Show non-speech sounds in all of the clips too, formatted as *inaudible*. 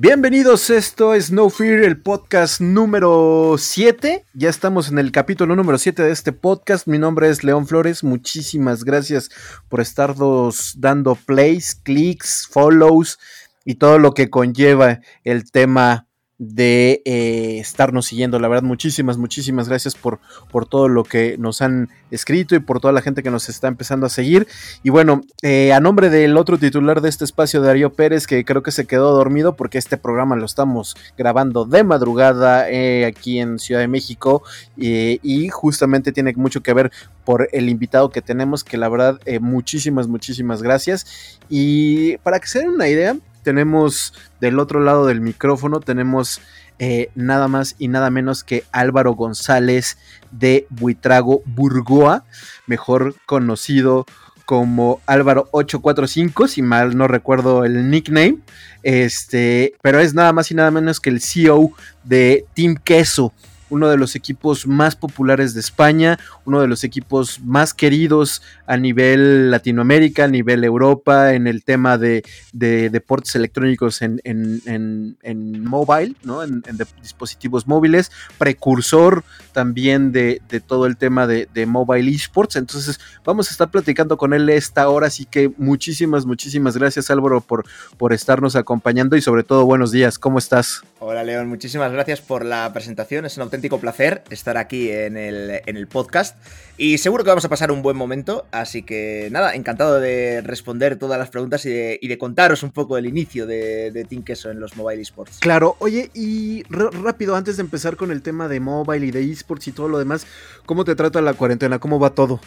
Bienvenidos, esto es No Fear, el podcast número 7. Ya estamos en el capítulo número 7 de este podcast. Mi nombre es León Flores. Muchísimas gracias por estarnos dando plays, clics, follows y todo lo que conlleva el tema de eh, estarnos siguiendo. La verdad, muchísimas, muchísimas gracias por, por todo lo que nos han escrito y por toda la gente que nos está empezando a seguir. Y bueno, eh, a nombre del otro titular de este espacio, Darío Pérez, que creo que se quedó dormido porque este programa lo estamos grabando de madrugada eh, aquí en Ciudad de México y justamente tiene mucho que ver por el invitado que tenemos, que la verdad, muchísimas, muchísimas gracias. Y para que se den una idea, tenemos del otro lado del micrófono, tenemos eh, nada más y nada menos que Álvaro González de Buitrago Burgoa, mejor conocido como Álvaro 845, si mal no recuerdo el nickname. Este, pero es nada más y nada menos que el CEO de Team Queso uno de los equipos más populares de España, uno de los equipos más queridos a nivel Latinoamérica, a nivel Europa, en el tema de, deportes electrónicos en, en, mobile, ¿no? en, dispositivos móviles, precursor también de, todo el tema de, mobile esports. Entonces, vamos a estar platicando con él esta hora, así que muchísimas, muchísimas gracias Álvaro por, por estarnos acompañando y sobre todo buenos días, ¿cómo estás? Hola León, muchísimas gracias por la presentación, es un auténtico placer estar aquí en el, en el podcast y seguro que vamos a pasar un buen momento, así que nada, encantado de responder todas las preguntas y de, contaros un poco el inicio de, de Team Queso en los mobile esports. Claro, oye, y rápido, antes de empezar con el tema de mobile y de esports y todo lo demás, ¿cómo te trata la cuarentena? ¿Cómo va todo?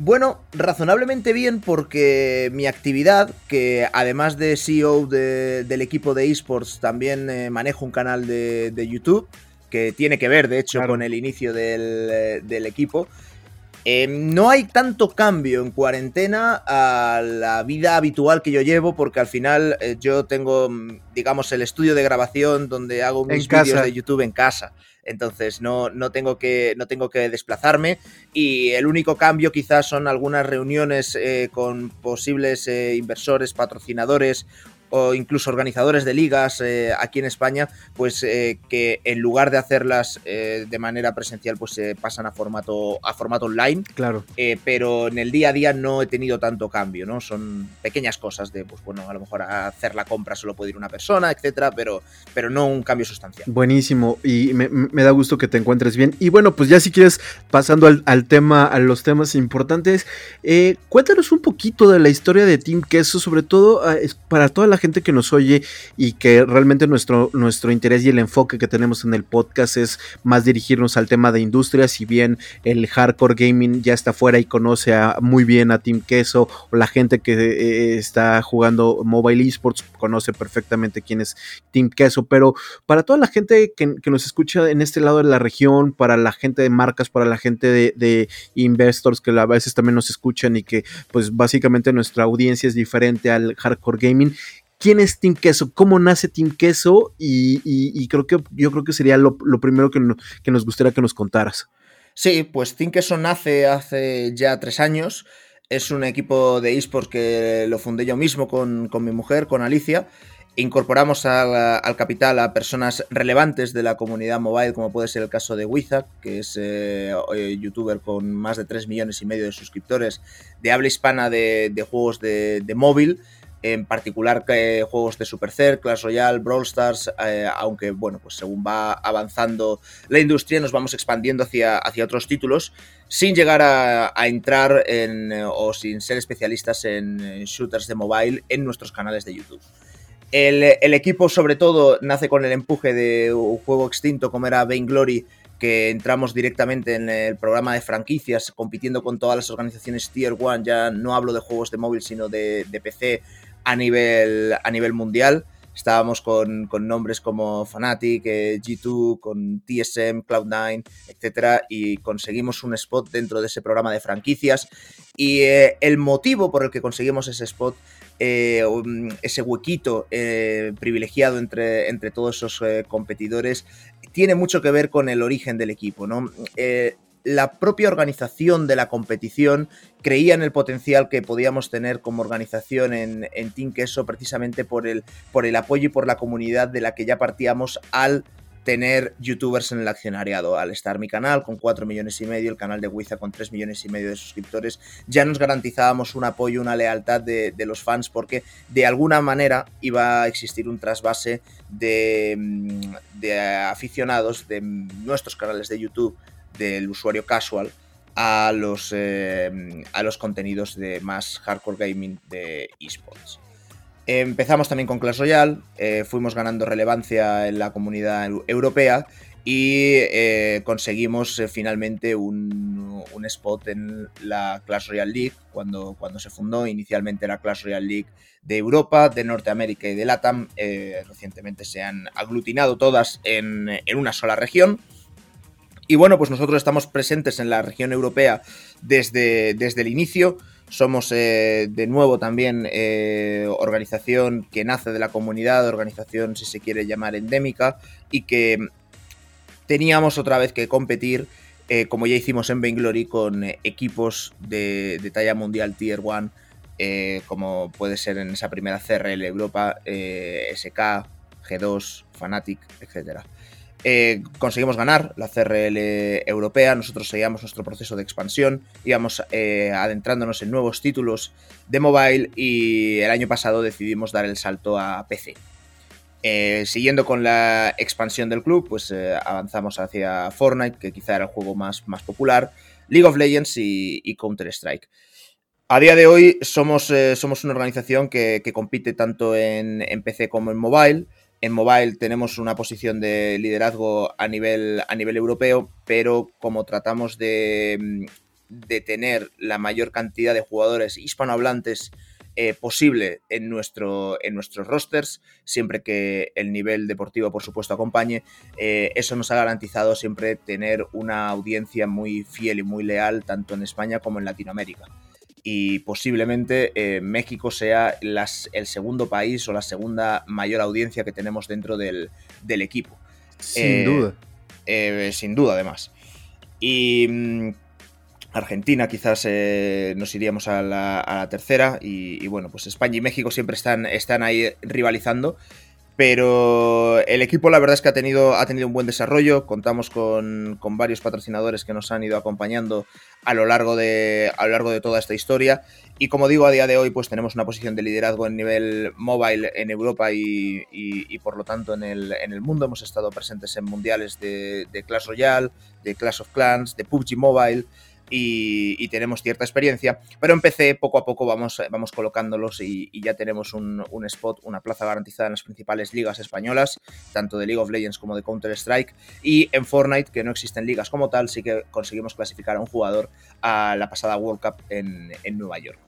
Bueno, razonablemente bien porque mi actividad, que además de CEO del equipo de esports, también eh, manejo un canal de, YouTube, que tiene que ver, de hecho, con el inicio del, eh, equipo. Em, no hay tanto cambio en cuarentena a la vida habitual que yo llevo, porque al final eh, yo tengo, mm, digamos, el estudio de grabación donde hago mis vídeos de YouTube en casa. Entonces no, no, tengo que, no tengo que desplazarme. Y el único cambio quizás son algunas reuniones eh, con posibles inversores, patrocinadores o incluso organizadores de ligas eh, aquí en España, pues eh, que en lugar de hacerlas eh, de manera presencial, pues se pasan a formato, a formato online. Claro. pero en el día a día no he tenido tanto cambio, ¿no? Son pequeñas cosas de, pues bueno, a lo mejor hacer la compra solo puede ir una persona, etcétera, pero, pero no un cambio sustancial. Buenísimo, y me, da gusto que te encuentres bien. Y bueno, pues ya si quieres, pasando al, tema, a los temas importantes, cuéntanos un poquito de la historia de Team Queso, sobre todo para toda la gente que nos oye y que realmente nuestro, nuestro interés y el enfoque que tenemos en el podcast es más dirigirnos al tema de industria, si bien el hardcore gaming ya está fuera y conoce muy bien a Team Queso o la gente que eh, está jugando mobile esports conoce perfectamente quién es Team Queso, pero para toda la gente que, nos escucha en este lado de la región, para la gente de marcas, para la gente de, de investors que a veces también nos escuchan y que pues básicamente nuestra audiencia es diferente al hardcore gaming, quién es Team Queso, cómo nace Team Queso y, creo que yo creo que sería lo, primero que, nos gustaría que nos contaras. Sí, pues Team Queso nace hace ya tres años. Es un equipo de esports que lo fundé yo mismo con, mi mujer, con Alicia. Incorporamos al, capital a personas relevantes de la comunidad mobile, como puede ser el caso de Wizard, que es eh, eh, youtuber con más de 3 millones y medio de suscriptores de habla hispana de, juegos de móvil en particular eh, juegos de Supercell, Clash Royale, Brawl Stars, eh, aunque bueno, pues según va avanzando la industria nos vamos expandiendo hacia, hacia otros títulos sin llegar a, entrar en, eh, o sin ser especialistas en shooters de mobile en nuestros canales de YouTube. El, el, equipo sobre todo nace con el empuje de un juego extinto como era Vainglory que entramos directamente en el programa de franquicias, compitiendo con todas las organizaciones Tier 1, ya no hablo de juegos de móvil, sino de, de PC, a nivel, a nivel mundial. Estábamos con, nombres como Fnatic, eh, G2, con TSM, Cloud9, etc. Y conseguimos un spot dentro de ese programa de franquicias. Y eh, el motivo por el que conseguimos ese spot, eh, ese huequito privilegiado entre, entre todos esos competidores, tiene mucho que ver con el origen del equipo. ¿no? La propia organización de la competición creía en el potencial que podíamos tener como organización en, en Team Queso precisamente por el, por el apoyo y por la comunidad de la que ya partíamos al tener youtubers en el accionariado. Al estar mi canal con 4 millones y medio, el canal de Wiza con 3 millones y medio de suscriptores, ya nos garantizábamos un apoyo, una lealtad de, los fans porque de alguna manera iba a existir un trasvase de, mm, de aficionados de nuestros canales de YouTube, del usuario casual, a los, eh, a los contenidos de más hardcore gaming de esports. Empezamos también con Clash Royale, eh, fuimos ganando relevancia en la comunidad europea y eh, conseguimos finalmente un, spot en la Clash Royale League cuando, cuando se fundó. Inicialmente la Clash Royale League de Europa, de Norteamérica y de LATAM. recientemente se han aglutinado todas en, en una sola región. Y bueno, pues nosotros estamos presentes en la región europea desde, desde el inicio. Somos eh, de nuevo también eh, organización que nace de la comunidad, organización si se quiere llamar endémica, y que teníamos otra vez que competir, eh, como ya hicimos en Vainglory, con equipos de, de, talla mundial Tier 1, como puede ser en esa primera CRL Europa, SK, G2, Fnatic, etcétera. Eh, conseguimos ganar la CRL europea, nosotros seguíamos nuestro proceso de expansión, íbamos eh, adentrándonos en nuevos títulos de mobile y el año pasado decidimos dar el salto a PC. Eh, siguiendo con la expansión del club, pues avanzamos hacia Fortnite, que quizá era el juego más, más popular, League of Legends y, Counter-Strike. A día de hoy somos, somos una organización que, compite tanto en, en PC como en mobile. En mobile tenemos una posición de liderazgo a nivel, a nivel europeo, pero como tratamos de, mm, de tener la mayor cantidad de jugadores hispanohablantes eh, posible en, nuestro, en nuestros rosters, siempre que el nivel deportivo, por supuesto, acompañe. Eh, eso nos ha garantizado siempre tener una audiencia muy fiel y muy leal, tanto en España como en Latinoamérica y posiblemente eh, México sea el segundo país o la segunda mayor audiencia que tenemos dentro del, equipo. Sin eh, duda. Eh, sin duda, además. Y mm, Argentina quizás nos iríamos a la, tercera y, bueno, pues España y México siempre están, están ahí rivalizando. Pero el equipo la verdad es que ha tenido, ha tenido un buen desarrollo. Contamos con, varios patrocinadores que nos han ido acompañando a lo, largo de, a lo largo de toda esta historia. Y como digo, a día de hoy pues tenemos una posición de liderazgo en nivel mobile en Europa y, por lo tanto en el, en el, mundo. Hemos estado presentes en mundiales de, de Clash Royale, de Clash of Clans, de PUBG Mobile y, tenemos cierta experiencia, pero en PC poco a poco vamos, vamos colocándolos y, ya tenemos un, spot, una plaza garantizada en las principales ligas españolas, tanto de League of Legends como de Counter-Strike, y en Fortnite, que no existen ligas como tal, sí que conseguimos clasificar a un jugador a la pasada World Cup en Nueva York.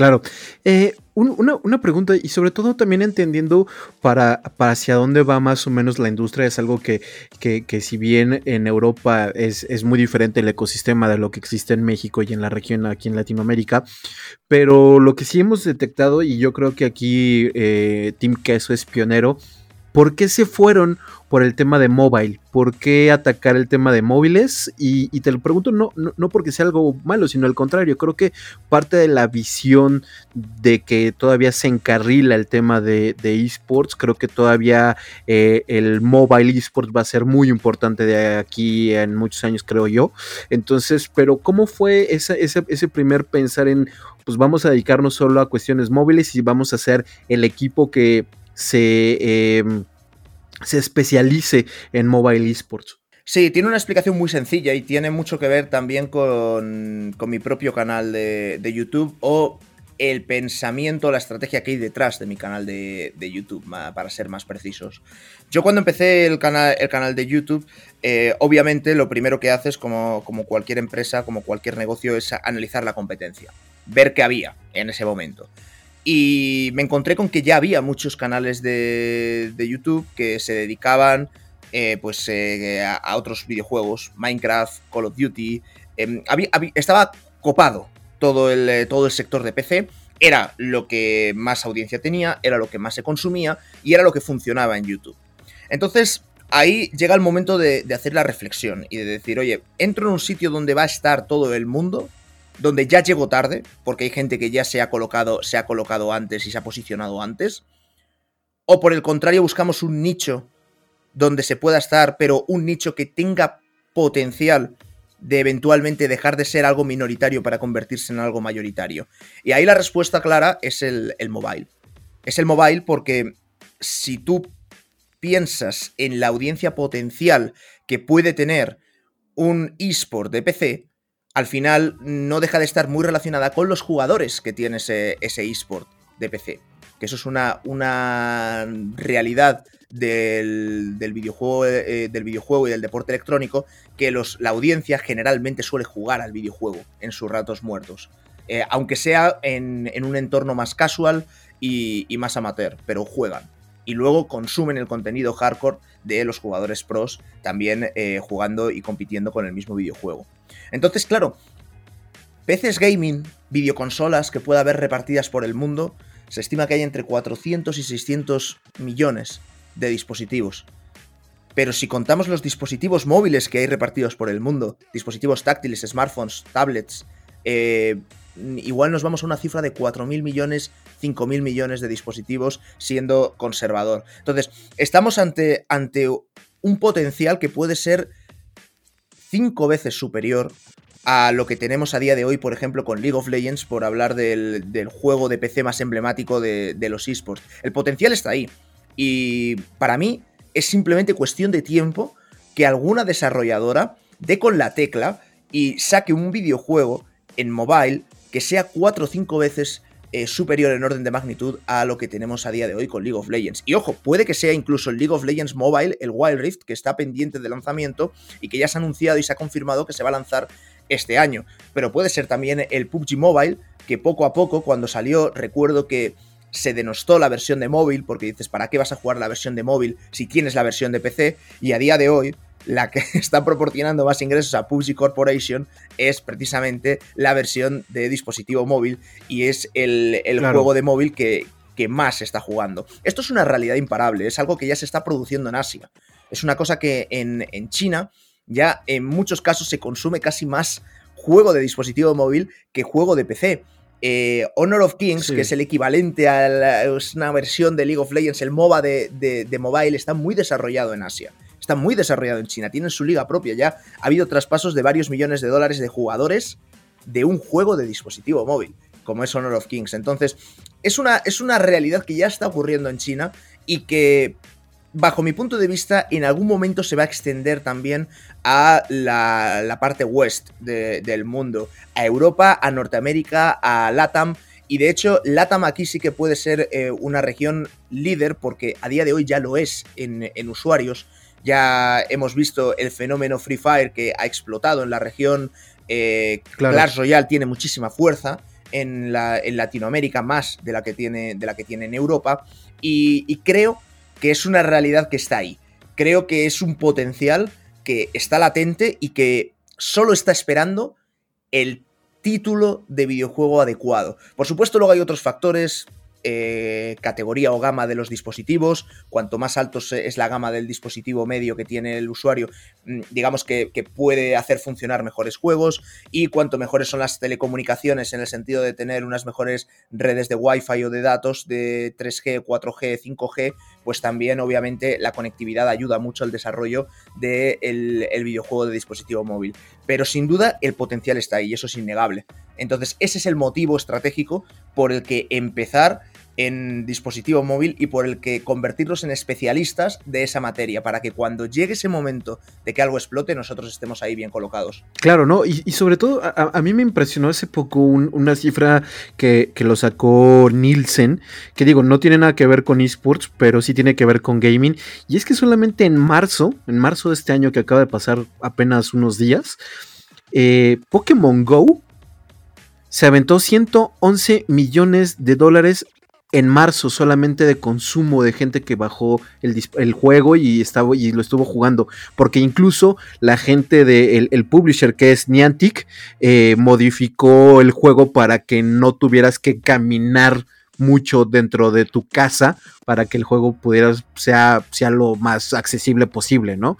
Claro. Eh, una, pregunta y sobre todo también entendiendo para, para, hacia dónde va más o menos la industria es algo que, que, si bien en Europa es, es, muy diferente el ecosistema de lo que existe en México y en la región aquí en Latinoamérica, pero lo que sí hemos detectado y yo creo que aquí eh, Team Queso es pionero, ¿por qué se fueron por el tema de mobile. ¿Por qué atacar el tema de móviles? Y, te lo pregunto no, no, porque sea algo malo, sino al contrario. Creo que parte de la visión de que todavía se encarrila el tema de, esports, creo que todavía eh, el mobile esports va a ser muy importante de aquí en muchos años, creo yo. Entonces, pero ¿cómo fue ese, ese primer pensar en, pues vamos a dedicarnos solo a cuestiones móviles y vamos a ser el equipo que se... Em, se especialice en mobile esports. Sí, tiene una explicación muy sencilla y tiene mucho que ver también con, mi propio canal de, YouTube o el pensamiento, la estrategia que hay detrás de mi canal de, YouTube, para ser más precisos. Yo cuando empecé el canal, el canal de YouTube, eh, obviamente lo primero que haces, como, como cualquier empresa, como cualquier negocio, es analizar la competencia, ver qué había en ese momento. Y me encontré con que ya había muchos canales de, YouTube que se dedicaban eh, pues, eh, a, otros videojuegos, Minecraft, Call of Duty. Em, estaba copado todo el, eh, todo el sector de PC. Era lo que más audiencia tenía, era lo que más se consumía y era lo que funcionaba en YouTube. Entonces, ahí llega el momento de, hacer la reflexión y de decir, oye, entro en un sitio donde va a estar todo el mundo, donde ya llego tarde, porque hay gente que ya se ha colocado, se ha colocado antes y se ha posicionado antes. O por el contrario, buscamos un nicho donde se pueda estar, pero un nicho que tenga potencial de eventualmente dejar de ser algo minoritario para convertirse en algo mayoritario. Y ahí la respuesta clara es el, el mobile. Es el mobile porque si tú piensas en la audiencia potencial que puede tener un eSport de PC, al final no deja de estar muy relacionada con los jugadores que tiene ese, eSport de PC. Que eso es una, una realidad del, videojuego, eh, del videojuego y del deporte electrónico, que los, la audiencia generalmente suele jugar al videojuego en sus ratos muertos. Eh, aunque sea en, un entorno más casual y más amateur, pero juegan y luego consumen el contenido hardcore de los jugadores pros también eh, jugando y compitiendo con el mismo videojuego. Entonces, claro, PCs gaming, videoconsolas que pueda haber repartidas por el mundo, se estima que hay entre 400 y 600 millones de dispositivos. Pero si contamos los dispositivos móviles que hay repartidos por el mundo, dispositivos táctiles, smartphones, tablets, eh, igual nos vamos a una cifra de 4.000 millones, 5.000 millones de dispositivos siendo conservador. Entonces, estamos ante, ante un potencial que puede ser cinco veces superior a lo que tenemos a día de hoy, por ejemplo, con League of Legends, por hablar del, juego de PC más emblemático de, de los esports. El potencial está ahí. Y para mí es simplemente cuestión de tiempo que alguna desarrolladora dé con la tecla y saque un videojuego en mobile que sea cuatro o cinco veces eh, superior en orden de magnitud a lo que tenemos a día de hoy con League of Legends. Y ojo, puede que sea incluso el League of Legends Mobile, el Wild Rift, que está pendiente de lanzamiento y que ya se ha anunciado y se ha confirmado que se va a lanzar este año. Pero puede ser también el PUBG Mobile, que poco a poco, cuando salió, recuerdo que se denostó la versión de móvil, porque dices, ¿para qué vas a jugar la versión de móvil si tienes la versión de PC? Y a día de hoy, la que *laughs* está proporcionando más ingresos a PUBG Corporation es precisamente la versión de dispositivo móvil y es el, juego de móvil que, que más se está jugando. Esto es una realidad imparable, es algo que ya se está produciendo en Asia. Es una cosa que en, China ya en muchos casos se consume casi más juego de dispositivo móvil que juego de PC. Eh, Honor of Kings, que es el equivalente a una versión de League of Legends, el MOBA de, de, mobile, está muy desarrollado en Asia está muy desarrollado en China, tienen su liga propia ya. Ha habido traspasos de varios millones de dólares de jugadores de un juego de dispositivo móvil, como es Honor of Kings. Entonces, es una, es una realidad que ya está ocurriendo en China y que, bajo mi punto de vista, en algún momento se va a extender también a la, parte west del mundo, a Europa, a Norteamérica, a LATAM. Y de hecho, LATAM aquí sí que puede ser eh, una región líder porque a día de hoy ya lo es en, en usuarios ya hemos visto el fenómeno Free Fire que ha explotado en la región. Eh, Clash Royale tiene muchísima fuerza en, Latinoamérica, más de la que tiene, de la que tiene en Europa. Y, creo que es una realidad que está ahí. Creo que es un potencial que está latente y que solo está esperando el título de videojuego adecuado. Por supuesto, luego hay otros factores, eh, categoría o gama de los dispositivos. Cuanto más alto es la gama del dispositivo medio que tiene el usuario, mm, digamos que, puede hacer funcionar mejores juegos. Y cuanto mejores son las telecomunicaciones en el sentido de tener unas mejores redes de Wi-Fi o de datos de 3G, 4G, 5G, pues también obviamente la conectividad ayuda mucho al desarrollo del el videojuego de dispositivo móvil. Pero sin duda el potencial está ahí y eso es innegable. Entonces ese es el motivo estratégico por el que empezar en dispositivo móvil y por el que convertirlos en especialistas de esa materia, para que cuando llegue ese momento de que algo explote, nosotros estemos ahí bien colocados. Claro, ¿no? Y, sobre todo, a, mí me impresionó hace poco una cifra que, que, lo sacó Nielsen, que digo, no tiene nada que ver con esports, pero sí tiene que ver con gaming, y es que solamente en marzo, en marzo de este año que acaba de pasar apenas unos días, eh, Pokémon Go se aventó 111 millones de dólares en marzo solamente de consumo de gente que bajó el, juego y, estaba, y lo estuvo jugando. Porque incluso la gente del el publisher que es Niantic eh, modificó el juego para que no tuvieras que caminar mucho dentro de tu casa para que el juego pudiera sea, sea lo más accesible posible, ¿no?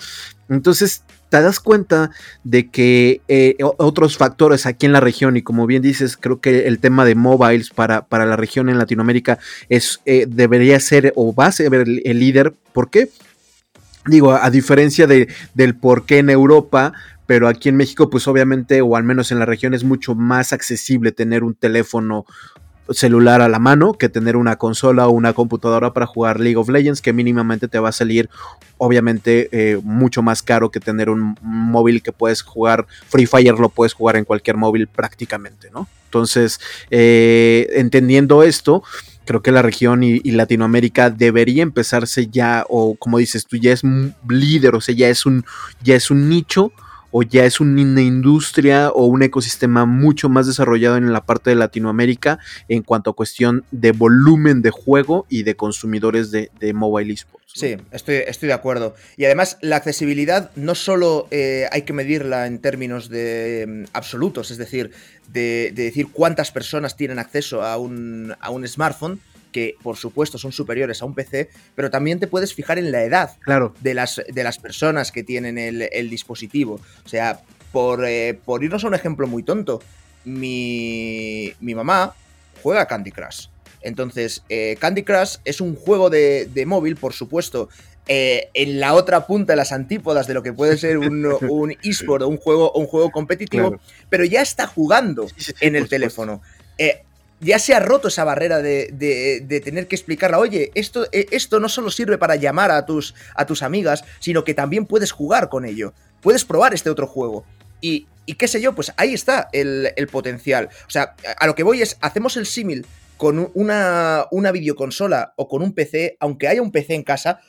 Entonces te das cuenta de que eh, otros factores aquí en la región, y como bien dices, creo que el tema de mobiles para, para la región en Latinoamérica es, eh, debería ser o va a ser el, líder. ¿Por qué? Digo, a diferencia de, del por qué en Europa, pero aquí en México, pues obviamente, o al menos en la región, es mucho más accesible tener un teléfono celular a la mano que tener una consola o una computadora para jugar League of Legends, que mínimamente te va a salir, obviamente, eh, mucho más caro que tener un móvil que puedes jugar. Free Fire lo puedes jugar en cualquier móvil prácticamente, ¿no? Entonces, eh, entendiendo esto, creo que la región y, Latinoamérica debería empezarse ya, o como dices tú, ya es líder, o sea, ya es un, ya es un nicho o ya es una industria o un ecosistema mucho más desarrollado en la parte de Latinoamérica en cuanto a cuestión de volumen de juego y de consumidores de, mobile esports. Sí, estoy, estoy, de acuerdo. Y además la accesibilidad no solo eh, hay que medirla en términos de mm, absolutos, es decir, de, decir cuántas personas tienen acceso a un, a un smartphone, que por supuesto son superiores a un PC, pero también te puedes fijar en la edad claro. de, las, de las personas que tienen el, dispositivo. O sea, por, eh, por, irnos a un ejemplo muy tonto, mi, mi mamá juega Candy Crush. Entonces, eh, Candy Crush es un juego de, móvil, por supuesto, eh, en la otra punta de las antípodas de lo que puede ser un, *laughs* un eSport o un juego, un juego competitivo, pero ya está jugando en el teléfono ya se ha roto esa barrera de, tener que explicarla, oye, esto, eh, esto no solo sirve para llamar a tus, a tus amigas, sino que también puedes jugar con ello, puedes probar este otro juego. Y, qué sé yo, pues ahí está el, potencial. O sea, a lo que voy es, hacemos el símil con una, una videoconsola o con un PC, aunque haya un PC en casa,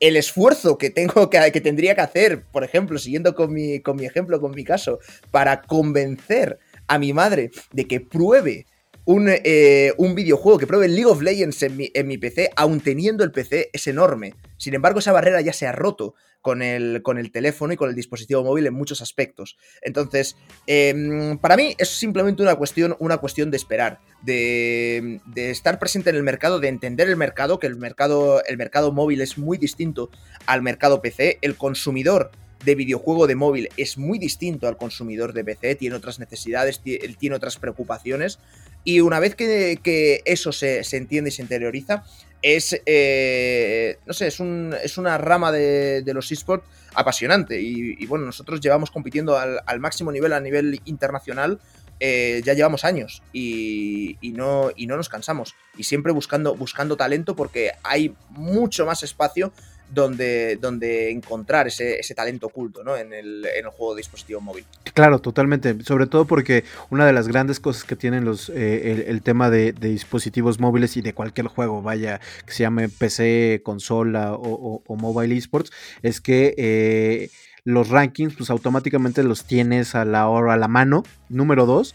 el esfuerzo que tengo que, que tendría que hacer, por ejemplo, siguiendo con mi, con mi ejemplo, con mi caso, para convencer a mi madre de que pruebe un, eh, un, videojuego que pruebe League of Legends en mi, en mi, PC, aun teniendo el PC, es enorme. Sin embargo, esa barrera ya se ha roto con el, con el teléfono y con el dispositivo móvil en muchos aspectos. Entonces, em, para mí es simplemente una cuestión, una cuestión de esperar, de, de, estar presente en el mercado, de entender el mercado, que el mercado, el mercado móvil es muy distinto al mercado PC. El consumidor de videojuego de móvil es muy distinto al consumidor de PC, tiene otras necesidades, tiene otras preocupaciones. Y una vez que, eso se, entiende y se interioriza, es, eh, no sé, es, un, es, una rama de, los esports apasionante. Y, bueno, nosotros llevamos compitiendo al, máximo nivel, a nivel internacional, eh, ya llevamos años y, no, y no nos cansamos. Y siempre buscando, buscando talento porque hay mucho más espacio donde, donde encontrar ese, talento oculto ¿no? en, el, juego de dispositivo móvil. Claro, totalmente. Sobre todo porque una de las grandes cosas que tienen los eh, el, tema de, dispositivos móviles y de cualquier juego, vaya, que se llame PC, consola o, mobile esports, es que eh, los rankings, pues automáticamente los tienes a la hora, a la mano. Número dos,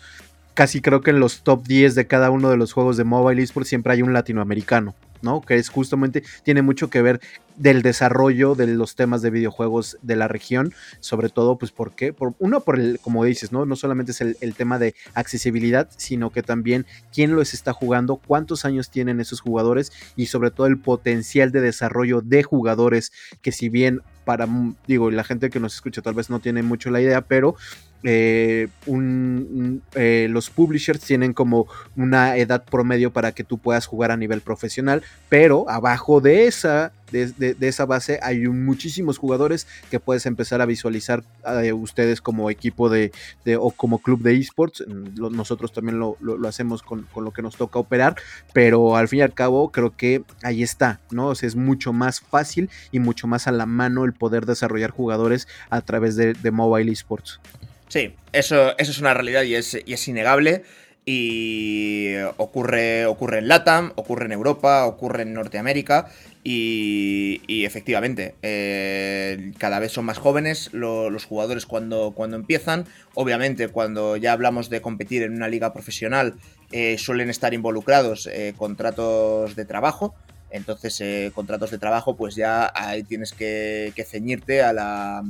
casi creo que en los top 10 de cada uno de los juegos de mobile esports siempre hay un latinoamericano. ¿No? Que es justamente, tiene mucho que ver del desarrollo de los temas de videojuegos de la región, sobre todo, pues, ¿por qué? Por, uno, por el, como dices, ¿no? No solamente es el, tema de accesibilidad, sino que también quién los está jugando, cuántos años tienen esos jugadores y sobre todo el potencial de desarrollo de jugadores que si bien para, digo, la gente que nos escucha tal vez no tiene mucho la idea, pero eh, eh, los publishers tienen como una edad promedio para que tú puedas jugar a nivel profesional, pero abajo de esa, de, esa base hay muchísimos jugadores que puedes empezar a visualizar eh, ustedes como equipo de, o como club de esports. Nosotros también lo, hacemos con, lo que nos toca operar, pero al fin y al cabo creo que ahí está, ¿no? es mucho más fácil y mucho más a la mano el poder desarrollar jugadores a través de, de mobile esports. Sí, eso, eso es una realidad y es, y es innegable. Y ocurre, ocurre en LATAM, ocurre en Europa, ocurre en Norteamérica. Y, y efectivamente, eh, cada vez son más jóvenes los jugadores cuando, cuando empiezan. Obviamente, cuando ya hablamos de competir en una liga profesional, eh, suelen estar involucrados eh, contratos de trabajo. Entonces, eh, contratos de trabajo, pues ya ahí tienes que, ceñirte a la,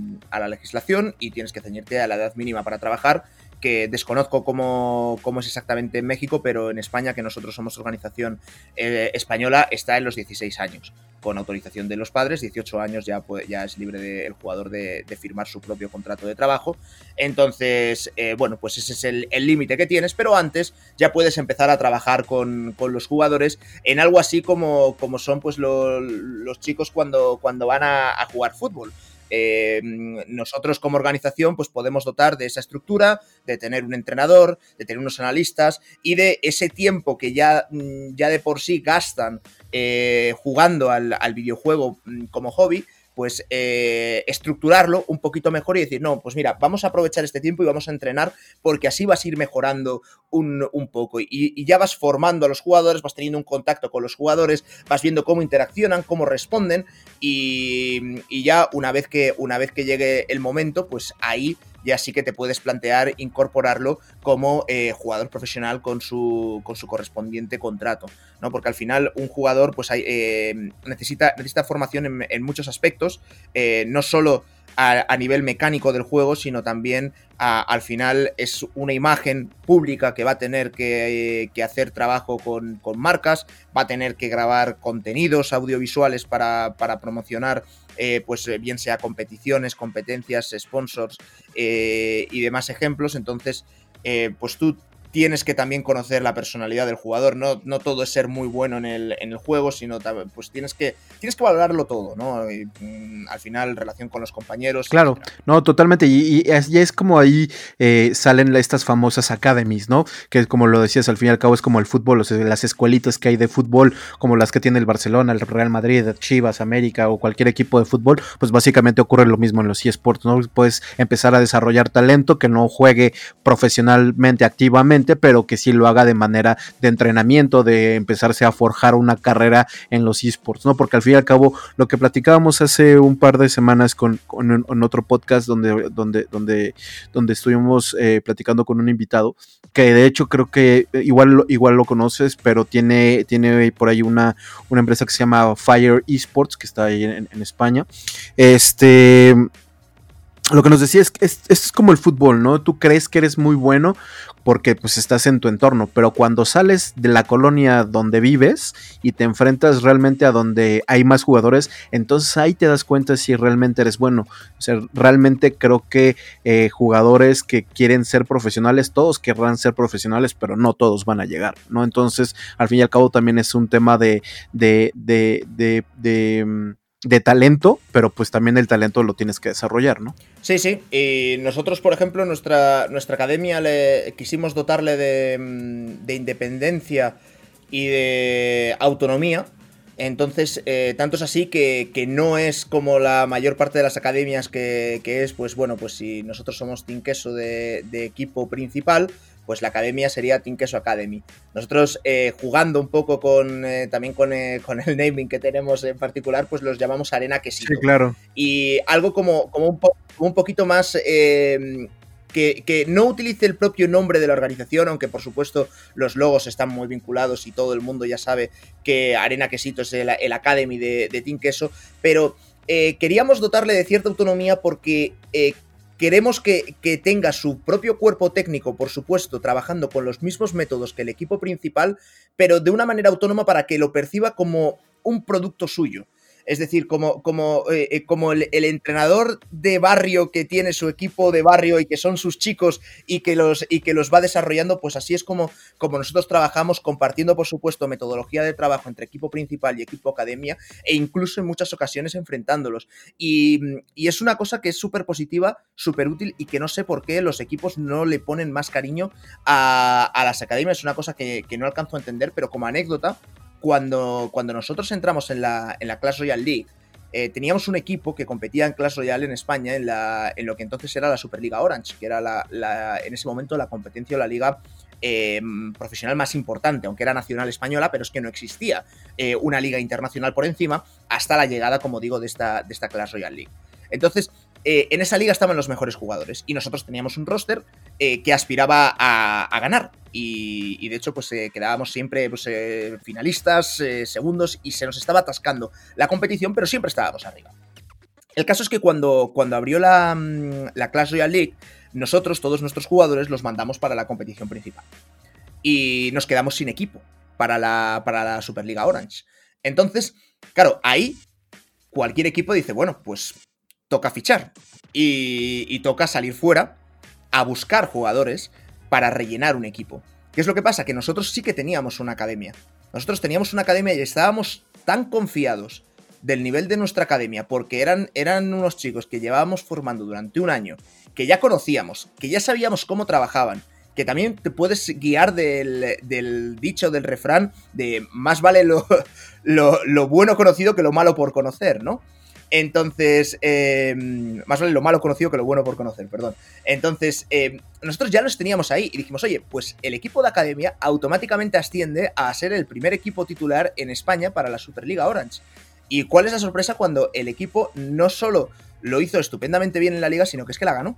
legislación y tienes que ceñirte a la edad mínima para trabajar que desconozco cómo, cómo, es exactamente en México, pero en España, que nosotros somos organización eh, española, está en los 16 años, con autorización de los padres, 18 años ya, ya es libre el jugador de, firmar su propio contrato de trabajo. Entonces, eh, bueno, pues ese es el límite que tienes, pero antes ya puedes empezar a trabajar con, los jugadores en algo así como, como son pues los chicos cuando, cuando van a jugar fútbol. Eh, nosotros como organización pues podemos dotar de esa estructura, de tener un entrenador, de tener unos analistas y de ese tiempo que ya, mm, ya de por sí gastan eh, jugando al, al videojuego mm, como hobby, pues eh, estructurarlo un poquito mejor y decir, no, pues mira, vamos a aprovechar este tiempo y vamos a entrenar porque así vas a ir mejorando un, poco. Y, ya vas formando a los jugadores, vas teniendo un contacto con los jugadores, vas viendo cómo interaccionan, cómo responden y, y ya una vez, que, una vez que llegue el momento, pues ahí ya sí que te puedes plantear incorporarlo como eh, jugador profesional con su, con su correspondiente contrato, ¿no? Porque al final un jugador pues eh, necesita, necesita formación en, muchos aspectos, eh, no solo a, nivel mecánico del juego, sino también al final es una imagen pública que va a tener que, hacer trabajo con, marcas, va a tener que grabar contenidos audiovisuales para, para promocionar eh, pues eh, bien sea competiciones, competencias, sponsors eh, y demás ejemplos. Entonces, pues tú tienes que también conocer la personalidad del jugador. No, no todo es ser muy bueno en el, en el juego, sino pues tienes que, tienes que valorarlo todo, ¿no? Mm, al final, relación con los compañeros. Claro, no, totalmente. Y, es, es, como ahí eh, salen estas famosas academies, ¿no? Que como lo decías, al fin y al cabo es como el fútbol, las escuelitas que hay de fútbol, como las que tiene el Barcelona, el Real Madrid, Chivas, América o cualquier equipo de fútbol, pues básicamente ocurre lo mismo en los eSports, ¿no? Puedes empezar a desarrollar talento que no juegue profesionalmente, activamente pero que sí lo haga de manera de entrenamiento, de empezarse a forjar una carrera en los esports, ¿no? Porque al fin y al cabo, lo que platicábamos hace un par de semanas con, en otro podcast donde, donde, donde, donde estuvimos eh, platicando con un invitado, que de hecho creo que igual, igual lo conoces, pero tiene, tiene por ahí una, una empresa que se llama Fire Esports, que está ahí en, en España. Este lo que nos decía es que es, es, como el fútbol, ¿no? Tú crees que eres muy bueno porque pues estás en tu entorno, pero cuando sales de la colonia donde vives y te enfrentas realmente a donde hay más jugadores, entonces ahí te das cuenta si realmente eres bueno. O sea, realmente creo que eh, jugadores que quieren ser profesionales, todos querrán ser profesionales, pero no todos van a llegar, ¿no? Entonces, al fin y al cabo también es un tema de, de, de, de, de mm, de talento, pero pues también el talento lo tienes que desarrollar, ¿no? Sí, sí. Y nosotros, por ejemplo, nuestra, nuestra academia le quisimos dotarle de, mm, de independencia y de autonomía. Entonces, eh, tanto es así que, no es como la mayor parte de las academias que, es, pues bueno, pues si nosotros somos Team Queso de, de equipo principal, pues la academia sería Team Queso Academy. Nosotros eh, jugando un poco con eh, también eh, con, el naming que tenemos en particular, pues los llamamos Arena Quesito. Sí, claro. Y algo como, como, un, un poquito más que, no utilice el propio nombre de la organización, aunque por supuesto los logos están muy vinculados y todo el mundo ya sabe que Arena Quesito es el, Academy de, de, Team Queso, pero queríamos dotarle de cierta autonomía porque Queremos que, tenga su propio cuerpo técnico, por supuesto, trabajando con los mismos métodos que el equipo principal, pero de una manera autónoma para que lo perciba como un producto suyo. Es decir, como, como, eh, eh, como el, entrenador de barrio que tiene su equipo de barrio y que son sus chicos y que los, y que los va desarrollando, pues así es como, como nosotros trabajamos, compartiendo, por supuesto, metodología de trabajo entre equipo principal y equipo academia, e incluso en muchas ocasiones enfrentándolos. Y, es una cosa que es súper positiva, súper útil y que no sé por qué los equipos no le ponen más cariño a, las academias. Es una cosa que, que no alcanzo a entender, pero como anécdota, cuando, cuando nosotros entramos en la, en la Clash Royale League, eh, teníamos un equipo que competía en Clash Royale en España, en, la, en lo que entonces era la Superliga Orange, que era la, en ese momento la competencia o la liga eh, profesional más importante, aunque era nacional española, pero es que no existía eh, una liga internacional por encima hasta la llegada, como digo, de esta, de esta Clash Royale League. Entonces, en esa liga estaban los mejores jugadores y nosotros teníamos un roster que aspiraba a ganar. Y, de hecho, pues eh, quedábamos siempre pues, eh, finalistas, eh, segundos, y se nos estaba atascando la competición, pero siempre estábamos arriba. El caso es que cuando, cuando abrió la, mm, la Clash Royale League, nosotros, todos nuestros jugadores, los mandamos para la competición principal. Y nos quedamos sin equipo para la, para la Superliga Orange. Entonces, claro, ahí cualquier equipo dice, bueno, pues toca fichar. Y, toca salir fuera a buscar jugadores para rellenar un equipo. ¿Qué es lo que pasa? Que nosotros sí que teníamos una academia. Nosotros teníamos una academia y estábamos tan confiados del nivel de nuestra academia, porque eran, eran unos chicos que llevábamos formando durante un año, que ya conocíamos, que ya sabíamos cómo trabajaban, que también te puedes guiar del, dicho, del refrán, de más vale *laughs* lo, lo, bueno conocido que lo malo por conocer, ¿no? Entonces, em, más vale lo malo conocido que lo bueno por conocer, perdón. Entonces, em, nosotros ya los teníamos ahí y dijimos, oye, pues el equipo de academia automáticamente asciende a ser el primer equipo titular en España para la Superliga Orange. ¿Y cuál es la sorpresa cuando el equipo no solo lo hizo estupendamente bien en la liga, sino que es que la ganó?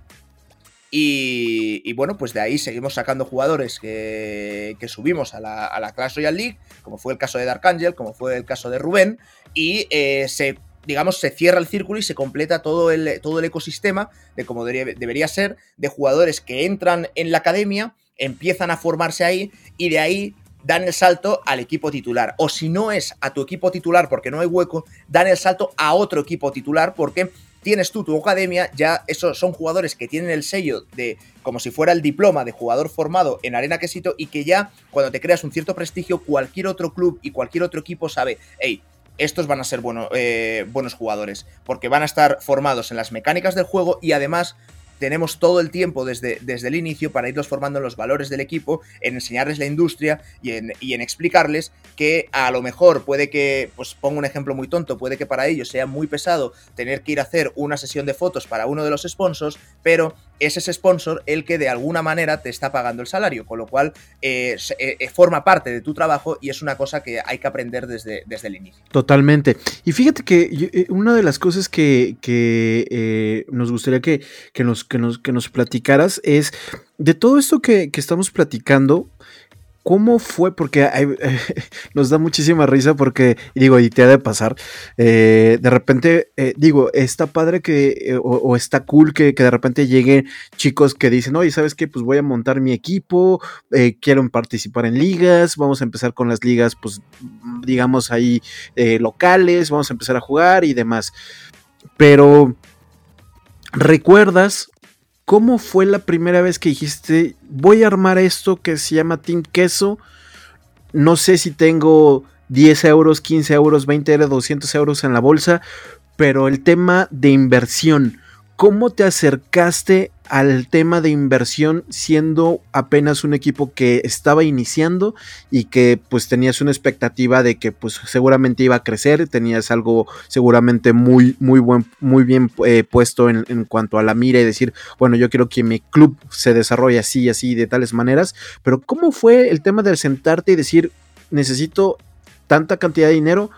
Y, bueno, pues de ahí seguimos sacando jugadores que, subimos a la, a la, Clash Royale League, como fue el caso de Dark Angel, como fue el caso de Rubén, y eh, se, digamos, se cierra el círculo y se completa todo el, todo el ecosistema de como debería, debería ser, de jugadores que entran en la academia, empiezan a formarse ahí, y de ahí dan el salto al equipo titular. O si no es a tu equipo titular porque no hay hueco, dan el salto a otro equipo titular porque tienes tú tu academia, ya esos son jugadores que tienen el sello de como si fuera el diploma de jugador formado en Arena Quesito y que ya cuando te creas un cierto prestigio, cualquier otro club y cualquier otro equipo sabe, hey, estos van a ser eh, buenos jugadores, porque van a estar formados en las mecánicas del juego y además tenemos todo el tiempo desde, desde el inicio para irlos formando en los valores del equipo, en enseñarles la industria y en, y en explicarles que a lo mejor puede que, pues pongo un ejemplo muy tonto, puede que para ellos sea muy pesado tener que ir a hacer una sesión de fotos para uno de los sponsors, pero es ese sponsor el que de alguna manera te está pagando el salario, con lo cual eh, eh, forma parte de tu trabajo y es una cosa que hay que aprender desde, desde el inicio. Totalmente. Y fíjate que eh, una de las cosas que, nos gustaría que, nos, que, nos, que nos platicaras es de todo esto que, que estamos platicando, ¿Cómo fue? Porque *laughs* nos da muchísima risa porque, digo, y te ha de pasar, eh, de repente, eh, digo, está padre que, eh, o, está cool que, de repente lleguen chicos que dicen, oye, ¿sabes qué? Pues voy a montar mi equipo, quiero participar en ligas, vamos a empezar con las ligas, pues, digamos ahí, locales, vamos a empezar a jugar y demás. Pero, ¿recuerdas ¿Cómo fue la primera vez que dijiste, voy a armar esto que se llama Team Queso? No sé si tengo 10 euros, 15 euros, 20 euros, 200 euros en la bolsa, pero el tema de inversión, ¿cómo te acercaste al tema de inversión siendo apenas un equipo que estaba iniciando y que pues tenías una expectativa de que pues seguramente iba a crecer, tenías algo seguramente muy muy buen muy bien eh, puesto en, en, cuanto a la mira y decir, bueno, yo quiero que mi club se desarrolle así y así de tales maneras, pero ¿cómo fue el tema de sentarte y decir, necesito tanta cantidad de dinero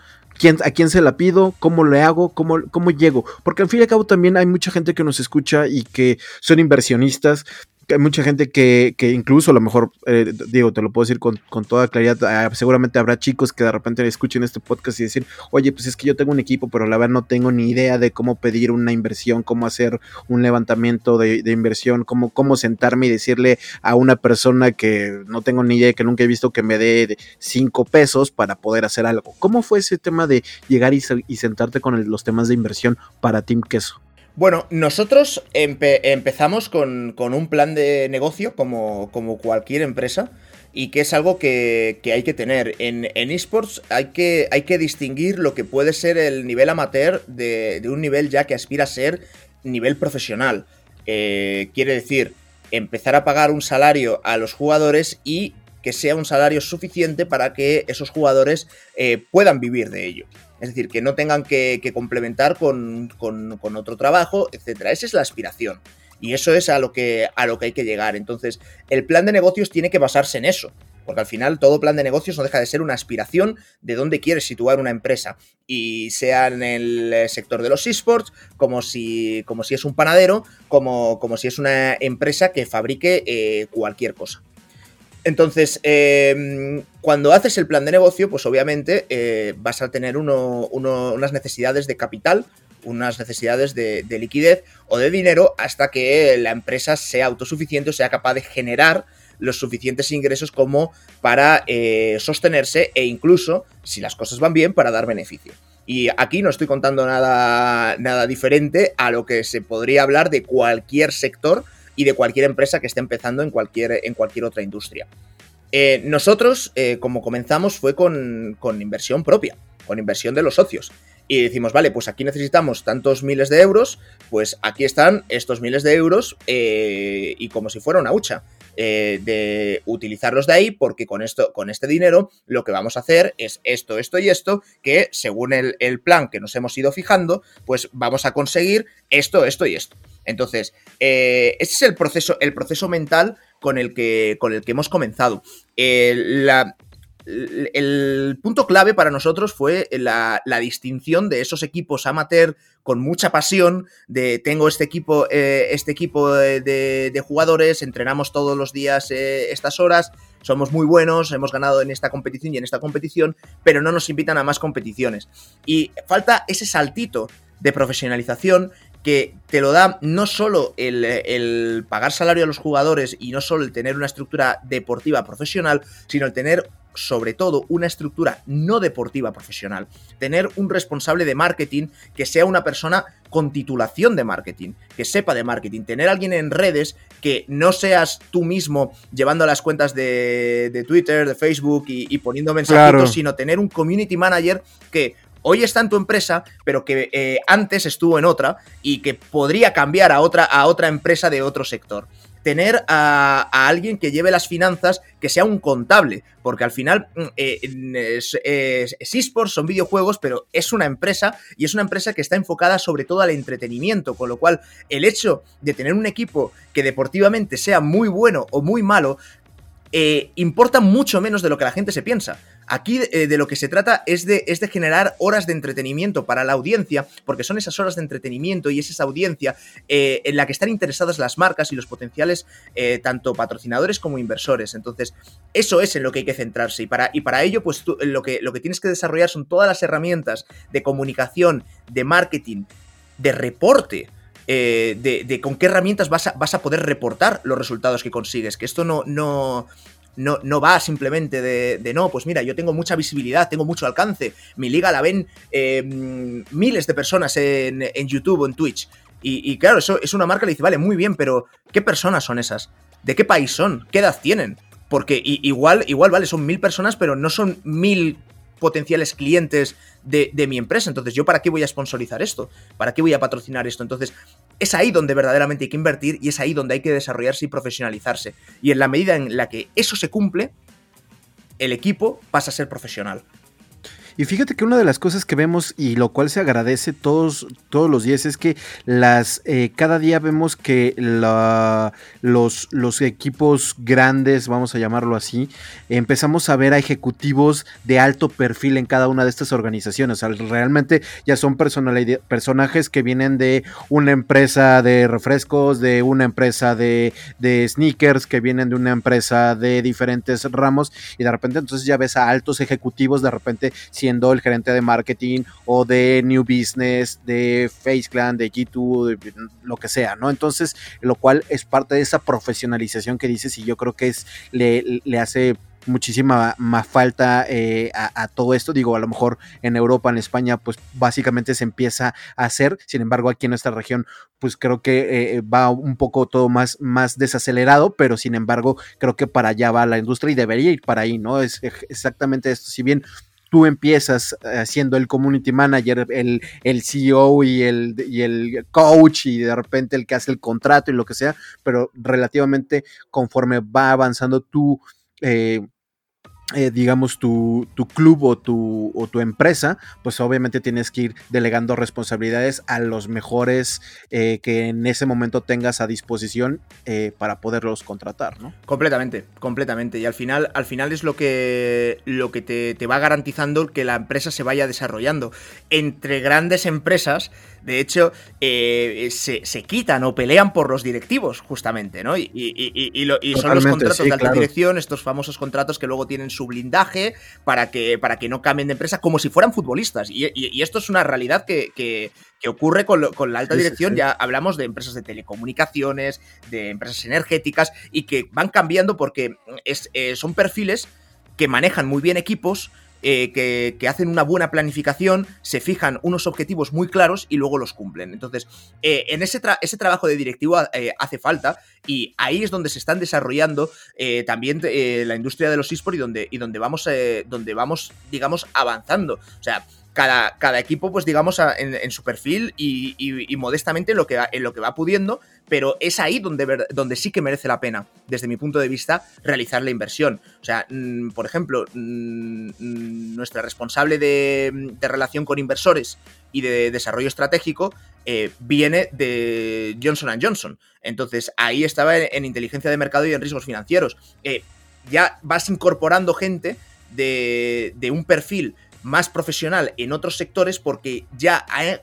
¿A quién se la pido? ¿Cómo le hago? ¿Cómo, ¿Cómo llego? Porque al fin y al cabo también hay mucha gente que nos escucha y que son inversionistas hay mucha gente que, que, incluso a lo mejor, eh, digo, te lo puedo decir con, toda claridad, ah, seguramente habrá chicos que de repente escuchen este podcast y decir, oye, pues es que yo tengo un equipo, pero la verdad no tengo ni idea de cómo pedir una inversión, cómo hacer un levantamiento de, inversión, cómo, cómo sentarme y decirle a una persona que no tengo ni idea, que nunca he visto que me dé cinco pesos para poder hacer algo. ¿Cómo fue ese tema de llegar y, sentarte con los temas de inversión para Team Queso? Bueno, nosotros empezamos con, un plan de negocio como, cualquier empresa y que es algo que, hay que tener. En, esports hay que, hay que, distinguir lo que puede ser el nivel amateur de, un nivel ya que aspira a ser nivel profesional. Eh, quiere decir, empezar a pagar un salario a los jugadores y que sea un salario suficiente para que esos jugadores eh, puedan vivir de ello. Es decir, que no tengan que, complementar con, otro trabajo, etc. Esa es la aspiración. Y eso es a lo, que, a lo que hay que llegar. Entonces, el plan de negocios tiene que basarse en eso. Porque al final todo plan de negocios no deja de ser una aspiración de dónde quieres situar una empresa. Y sea en el sector de los esports, como si, como si es un panadero, como, como si es una empresa que fabrique eh, cualquier cosa. Entonces, em, cuando haces el plan de negocio, pues obviamente eh, vas a tener unas necesidades de capital, unas necesidades de, liquidez o de dinero hasta que la empresa sea autosuficiente o sea capaz de generar los suficientes ingresos como para eh, sostenerse e incluso, si las cosas van bien, para dar beneficio. Y aquí no estoy contando nada diferente a lo que se podría hablar de cualquier sector y de cualquier empresa que esté empezando en cualquier, en cualquier otra industria. Eh, nosotros, eh, como comenzamos, fue con, inversión propia, con inversión de los socios. Y decimos, vale, pues aquí necesitamos tantos miles de euros, pues aquí están estos miles de euros eh, y como si fuera una hucha. de utilizarlos de ahí, porque con esto, con este dinero, lo que vamos a hacer es esto, esto y esto, que según el, el plan que nos hemos ido fijando, pues vamos a conseguir esto, esto y esto. Entonces, eh, ese es el proceso, el proceso mental con el que, con el que hemos comenzado. el punto clave para nosotros fue la, distinción de esos equipos amateur con mucha pasión, de tengo este equipo, eh, este equipo de, jugadores, entrenamos todos los días eh, estas horas, somos muy buenos, hemos ganado en esta competición y en esta competición, pero no nos invitan a más competiciones. Y falta ese saltito de profesionalización que te lo da no solo el, pagar salario a los jugadores y no solo el tener una estructura deportiva profesional, sino el tener sobre todo una estructura no deportiva profesional. Tener un responsable de marketing que sea una persona con titulación de marketing, que sepa de marketing. Tener alguien en redes que no seas tú mismo llevando las cuentas de, Twitter, de Facebook y, poniendo mensajitos, sino tener un community manager que hoy está en tu empresa, pero que eh, antes estuvo en otra y que podría cambiar a otra, a otra empresa de otro sector tener a, alguien que lleve las finanzas, que sea un contable, porque al final mm, eh, es, eSports, son videojuegos, pero es una empresa y es una empresa que está enfocada sobre todo al entretenimiento, con lo cual el hecho de tener un equipo que deportivamente sea muy bueno o muy malo, eh, importa mucho menos de lo que la gente se piensa. Aquí eh, de lo que se trata es de, generar horas de entretenimiento para la audiencia, porque son esas horas de entretenimiento y es esa audiencia eh, en la que están interesadas las marcas y los potenciales tanto patrocinadores como inversores. Entonces, eso es en lo que hay que centrarse. Y para, y para ello, pues lo, que, lo que tienes que desarrollar son todas las herramientas de comunicación, de marketing, de reporte eh, de, con qué herramientas vas a, vas a, poder reportar los resultados que consigues. Que esto no, no, no, no va simplemente de, no, pues mira, yo tengo mucha visibilidad, tengo mucho alcance. Mi liga la ven em, miles de personas en, YouTube o en Twitch. Y, claro, eso es una marca que le dice, vale, muy bien, pero ¿qué personas son esas? ¿De qué país son? ¿Qué edad tienen? Porque igual, igual, vale, son mil personas, pero no son mil potenciales clientes de, mi empresa. Entonces, ¿yo para qué voy a sponsorizar esto? ¿Para qué voy a patrocinar esto? Entonces, es ahí donde verdaderamente hay que invertir y es ahí donde hay que desarrollarse y profesionalizarse. Y en la medida en la que eso se cumple, el equipo pasa a ser profesional. Y fíjate que una de las cosas que vemos y lo cual se agradece todos, todos los días es que las eh, cada día vemos que los, los equipos grandes, vamos a llamarlo así, empezamos a ver a ejecutivos de alto perfil en cada una de estas organizaciones. realmente ya son personajes que vienen de una empresa de refrescos, de una empresa de, de sneakers, que vienen de una empresa de diferentes ramos y de repente entonces ya ves a altos ejecutivos de repente siendo el gerente de marketing o de New Business, de Face Clan, de G2, lo que sea, ¿no? Entonces, lo cual es parte de esa profesionalización que dices y yo creo que es, le, le hace muchísima más falta eh, a, todo esto. Digo, a lo mejor en Europa, en España, pues básicamente se empieza a hacer. Sin embargo, aquí en nuestra región, pues creo que eh, va un poco todo más, más desacelerado, pero sin embargo, creo que para allá va la industria y debería ir para ahí, ¿no? Es exactamente esto. Si bien tú empiezas eh, siendo el community manager, el, el CEO y el, y el, coach y de repente el que hace el contrato y lo que sea, pero relativamente conforme va avanzando tú, eh, eh, digamos, tu, club o tu, o tu, empresa, pues obviamente tienes que ir delegando responsabilidades a los mejores eh, que en ese momento tengas a disposición eh, para poderlos contratar, ¿no? Completamente, completamente. Y al final, al final es lo que, lo que te, te va garantizando que la empresa se vaya desarrollando. Entre grandes empresas, de hecho, se, quitan o pelean por los directivos, justamente, ¿no? Y, son los contratos de alta dirección, estos famosos contratos que luego tienen su blindaje para que, para que no cambien de empresa como si fueran futbolistas. Y, esto es una realidad que, ocurre con, la alta dirección. Ya hablamos de empresas de telecomunicaciones, de empresas energéticas y que van cambiando porque es, eh, son perfiles que manejan muy bien equipos, eh, que, hacen una buena planificación, se fijan unos objetivos muy claros y luego los cumplen. Entonces, eh, en ese, ese, trabajo de directivo eh, hace falta y ahí es donde se están desarrollando también la industria de los esports y donde, y donde, vamos, donde vamos, digamos, avanzando. O sea, cada, cada, equipo, pues digamos, en, su perfil y, modestamente en lo, que en lo que va pudiendo, pero es ahí donde, donde sí que merece la pena, desde mi punto de vista, realizar la inversión. O sea, mm, por ejemplo, mm, mm, nuestra responsable de, relación con inversores y de desarrollo estratégico eh, viene de Johnson Johnson. Entonces, ahí estaba en, inteligencia de mercado y en riesgos financieros. Eh, ya vas incorporando gente de, de un perfil más profesional en otros sectores porque ya ha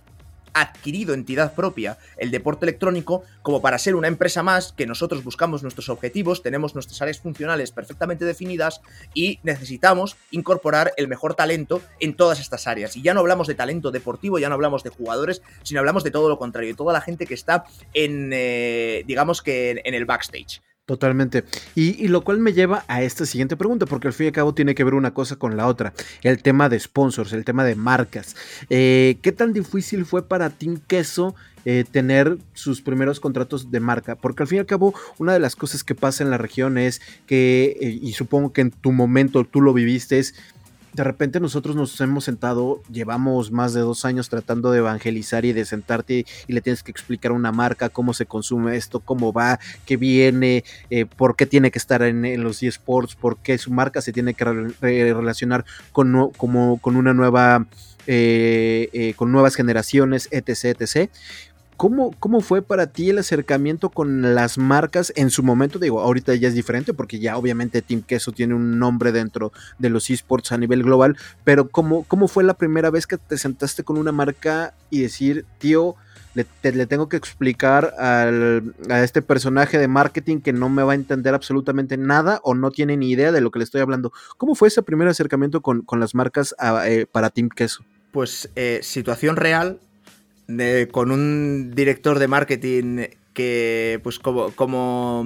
adquirido entidad propia el deporte electrónico como para ser una empresa más que nosotros buscamos nuestros objetivos, tenemos nuestras áreas funcionales perfectamente definidas y necesitamos incorporar el mejor talento en todas estas áreas. Y ya no hablamos de talento deportivo, ya no hablamos de jugadores, sino hablamos de todo lo contrario, de toda la gente que está en, eh, digamos que en el backstage. Totalmente. Y, lo cual me lleva a esta siguiente pregunta, porque al fin y al cabo tiene que ver una cosa con la otra. El tema de sponsors, el tema de marcas. Eh, ¿Qué tan difícil fue para Team Queso eh, tener sus primeros contratos de marca? Porque al fin y al cabo, una de las cosas que pasa en la región es que, eh, y supongo que en tu momento tú lo viviste, es de repente nosotros nos hemos sentado, llevamos más de dos años tratando de evangelizar y de sentarte y le tienes que explicar a una marca cómo se consume esto, cómo va, qué viene, eh, por qué tiene que estar en, los eSports, por qué su marca se tiene que relacionar con, como, con una nueva... Eh, eh, con nuevas generaciones, etc, etc. ¿Cómo, fue para ti el acercamiento con las marcas en su momento? Digo, ahorita ya es diferente porque ya obviamente Team Queso tiene un nombre dentro de los esports a nivel global, pero ¿cómo, cómo fue la primera vez que te sentaste con una marca y decir, tío, le, le tengo que explicar al, a este personaje de marketing que no me va a entender absolutamente nada o no tiene ni idea de lo que le estoy hablando? ¿Cómo fue ese primer acercamiento con, las marcas eh, para Team Queso? Pues eh, situación real, con un director de marketing que, pues como, como,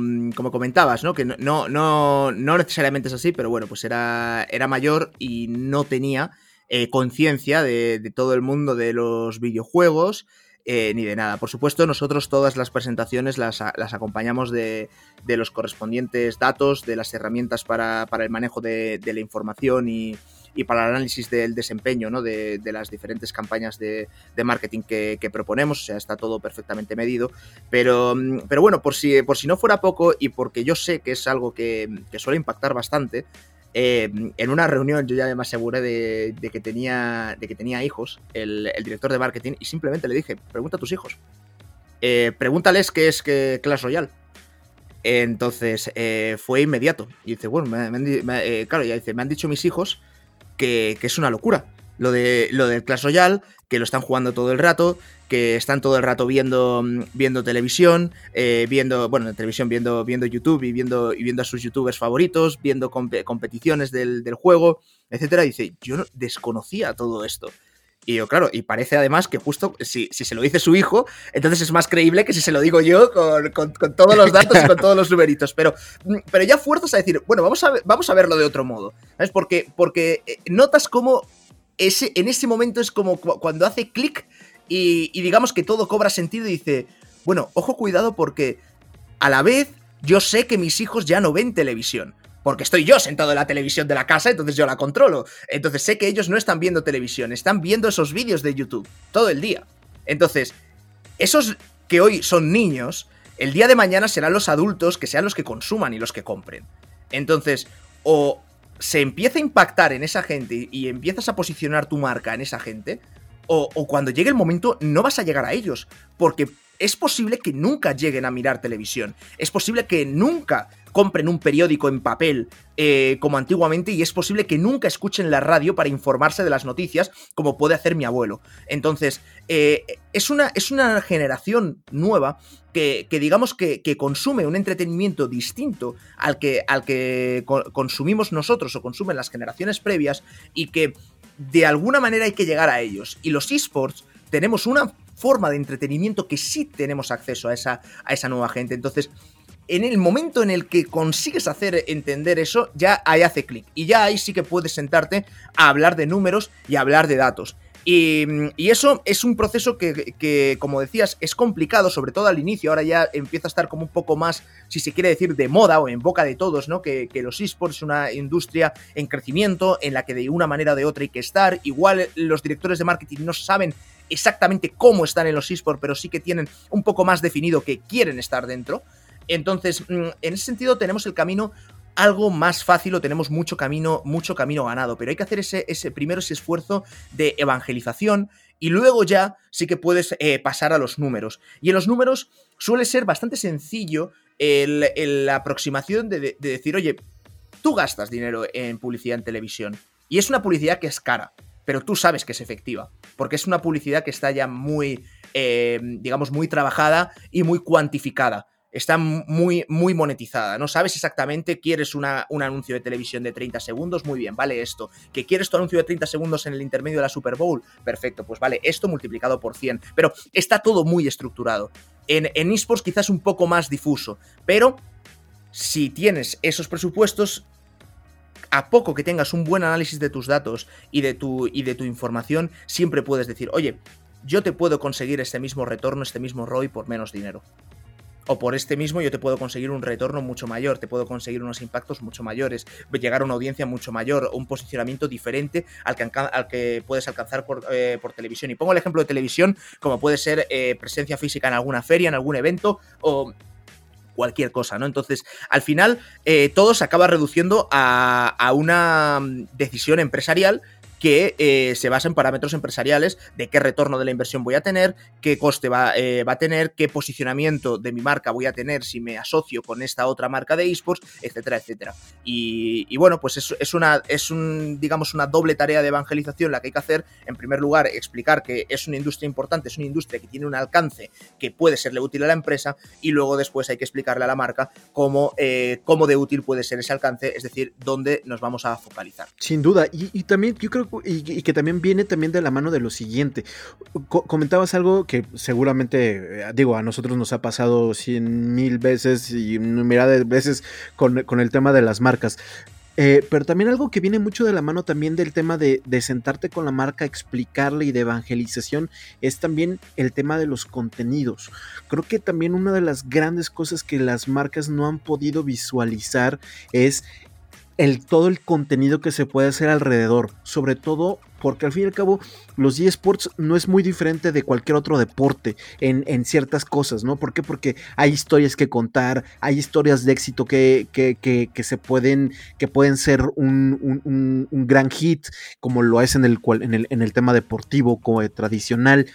comentabas, ¿no? Que no, no, no necesariamente es así, pero bueno, pues era, era mayor y no tenía eh, conciencia de, todo el mundo de los videojuegos. Eh, ni de nada. Por supuesto, nosotros todas las presentaciones las, acompañamos de, los correspondientes datos, de las herramientas para, el manejo de la información y, y para el análisis del desempeño ¿no? de, las diferentes campañas de, marketing que, proponemos, o sea, está todo perfectamente medido. Pero, mm, pero bueno, por si, por si no fuera poco y porque yo sé que es algo que, suele impactar bastante, eh, en una reunión yo ya me aseguré de, que, tenía, de que tenía hijos, el, director de marketing, y simplemente le dije, pregunta a tus hijos. Eh, pregúntales qué es que Clash Royale. Entonces eh, fue inmediato. Y dice, bueno, claro, ya dice, me han dicho mis hijos que, es una locura. Lo, de, lo del Clash Royale, que lo están jugando todo el rato, que están todo el rato viendo, viendo televisión, eh, viendo, bueno, en televisión viendo, viendo YouTube y viendo, y viendo a sus youtubers favoritos, viendo competiciones del, juego, etcétera. Dice, yo desconocía todo esto. Y yo, claro, y parece además que justo si, se lo dice su hijo, entonces es más creíble que si se lo digo yo con, todos los *laughs* datos y con todos los numeritos. Pero, pero ya fuerzas a decir, bueno, vamos a, vamos a verlo de otro modo. ¿Sabes? Porque, porque eh, notas cómo ese, en ese momento es como cuando hace clic y, y digamos que todo cobra sentido y dice, bueno, ojo cuidado porque a la vez yo sé que mis hijos ya no ven televisión porque estoy yo sentado en la televisión de la casa, entonces yo la controlo. Entonces sé que ellos no están viendo televisión, están viendo esos vídeos de YouTube todo el día. Entonces, esos que hoy son niños, el día de mañana serán los adultos que sean los que consuman y los que compren. Entonces, o se empieza a impactar en esa gente y empiezas a posicionar tu marca en esa gente, o, o, cuando llegue el momento no vas a llegar a ellos, porque es posible que nunca lleguen a mirar televisión, es posible que nunca compren un periódico en papel eh, como antiguamente y es posible que nunca escuchen la radio para informarse de las noticias como puede hacer mi abuelo. Entonces, eh, es, una, es, una, generación nueva que, digamos que, consume un entretenimiento distinto al que, al que consumimos nosotros o consumen las generaciones previas y que de alguna manera hay que llegar a ellos. Y los esports tenemos una forma de entretenimiento que sí tenemos acceso a esa, a esa nueva gente. Entonces, en el momento en el que consigues hacer entender eso, ya ahí hace clic. Y ya ahí sí que puedes sentarte a hablar de números y a hablar de datos. Y, eso es un proceso que, como decías, es complicado, sobre todo al inicio. Ahora ya empieza a estar como un poco más, si se quiere decir, de moda o en boca de todos, ¿no? Que, que los esports es una industria en crecimiento, en la que de una manera o de otra hay que estar. Igual los directores de marketing no saben exactamente cómo están en los esports, pero sí que tienen un poco más definido que quieren estar dentro. Entonces, mm, en ese sentido tenemos el camino algo más fácil o tenemos mucho camino, mucho camino ganado, pero hay que hacer ese, ese primero ese esfuerzo de evangelización y luego ya sí que puedes eh, pasar a los números. Y en los números suele ser bastante sencillo la aproximación de, de, decir, oye, tú gastas dinero en publicidad en televisión y es una publicidad que es cara, pero tú sabes que es efectiva, porque es una publicidad que está ya muy, eh, digamos, muy trabajada y muy cuantificada está muy, muy monetizada, ¿no? Sabes exactamente, quieres un anuncio de televisión de 30 segundos, muy bien, vale esto. Que quieres tu anuncio de 30 segundos en el intermedio de la Super Bowl, perfecto, pues vale esto multiplicado por 100. Pero está todo muy estructurado. En, en esports quizás un poco más difuso, pero si tienes esos presupuestos, a poco que tengas un buen análisis de tus datos y de tu, y de tu información, siempre puedes decir, oye, yo te puedo conseguir este mismo retorno, este mismo ROI por menos dinero o por este mismo yo te puedo conseguir un retorno mucho mayor, te puedo conseguir unos impactos mucho mayores, llegar a una audiencia mucho mayor, un posicionamiento diferente al que, puedes alcanzar por, eh, por, televisión. Y pongo el ejemplo de televisión como puede ser eh, presencia física en alguna feria, en algún evento o cualquier cosa, ¿no? Entonces, al final, eh, todo se acaba reduciendo a, a una mm, decisión empresarial que eh, se basa en parámetros empresariales de qué retorno de la inversión voy a tener, qué coste va, eh, va, a tener, qué posicionamiento de mi marca voy a tener si me asocio con esta otra marca de esports, etcétera, etcétera. Y, bueno, pues es, es, una, es un, digamos, una doble tarea de evangelización la que hay que hacer. En primer lugar, explicar que es una industria importante, es una industria que tiene un alcance que puede serle útil a la empresa y luego después hay que explicarle a la marca cómo, eh, cómo de útil puede ser ese alcance, es decir, dónde nos vamos a focalizar. Sin duda, y, y también yo creo y, que también viene también de la mano de lo siguiente. comentabas algo que seguramente, eh, digo, a nosotros nos ha pasado cien mil veces y mirada de veces con, el tema de las marcas. Eh, pero también algo que viene mucho de la mano también del tema de, de, sentarte con la marca, explicarle y de evangelización, es también el tema de los contenidos. Creo que también una de las grandes cosas que las marcas no han podido visualizar es el, todo el contenido que se puede hacer alrededor. Sobre todo porque al fin y al cabo los eSports no es muy diferente de cualquier otro deporte en, ciertas cosas, ¿no? ¿Por qué? Porque hay historias que contar, hay historias de éxito que, que, se pueden, que pueden ser un, gran hit, como lo es en el, en el, en el tema deportivo como tradicional.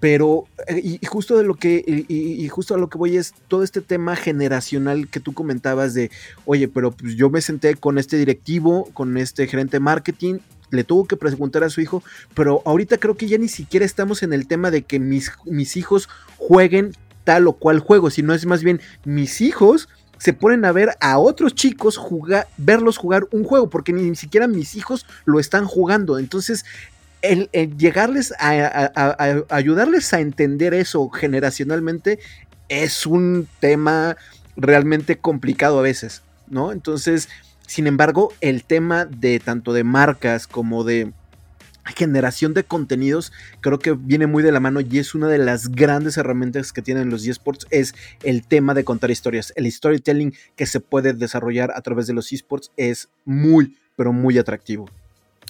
Pero, eh, y, justo de lo que, y, justo a lo que voy es todo este tema generacional que tú comentabas de, oye, pero pues yo me senté con este directivo, con este gerente de marketing, le tuvo que preguntar a su hijo, pero ahorita creo que ya ni siquiera estamos en el tema de que mis, mis hijos jueguen tal o cual juego, sino es más bien mis hijos se ponen a ver a otros chicos jugar, verlos jugar un juego, porque ni siquiera mis hijos lo están jugando. Entonces, el, llegarles a, ayudarles a entender eso generacionalmente es un tema realmente complicado a veces, ¿no? Entonces, sin embargo, el tema de tanto de marcas como de generación de contenidos creo que viene muy de la mano y es una de las grandes herramientas que tienen los esports es el tema de contar historias el storytelling que se puede desarrollar a través de los esports es muy pero muy atractivo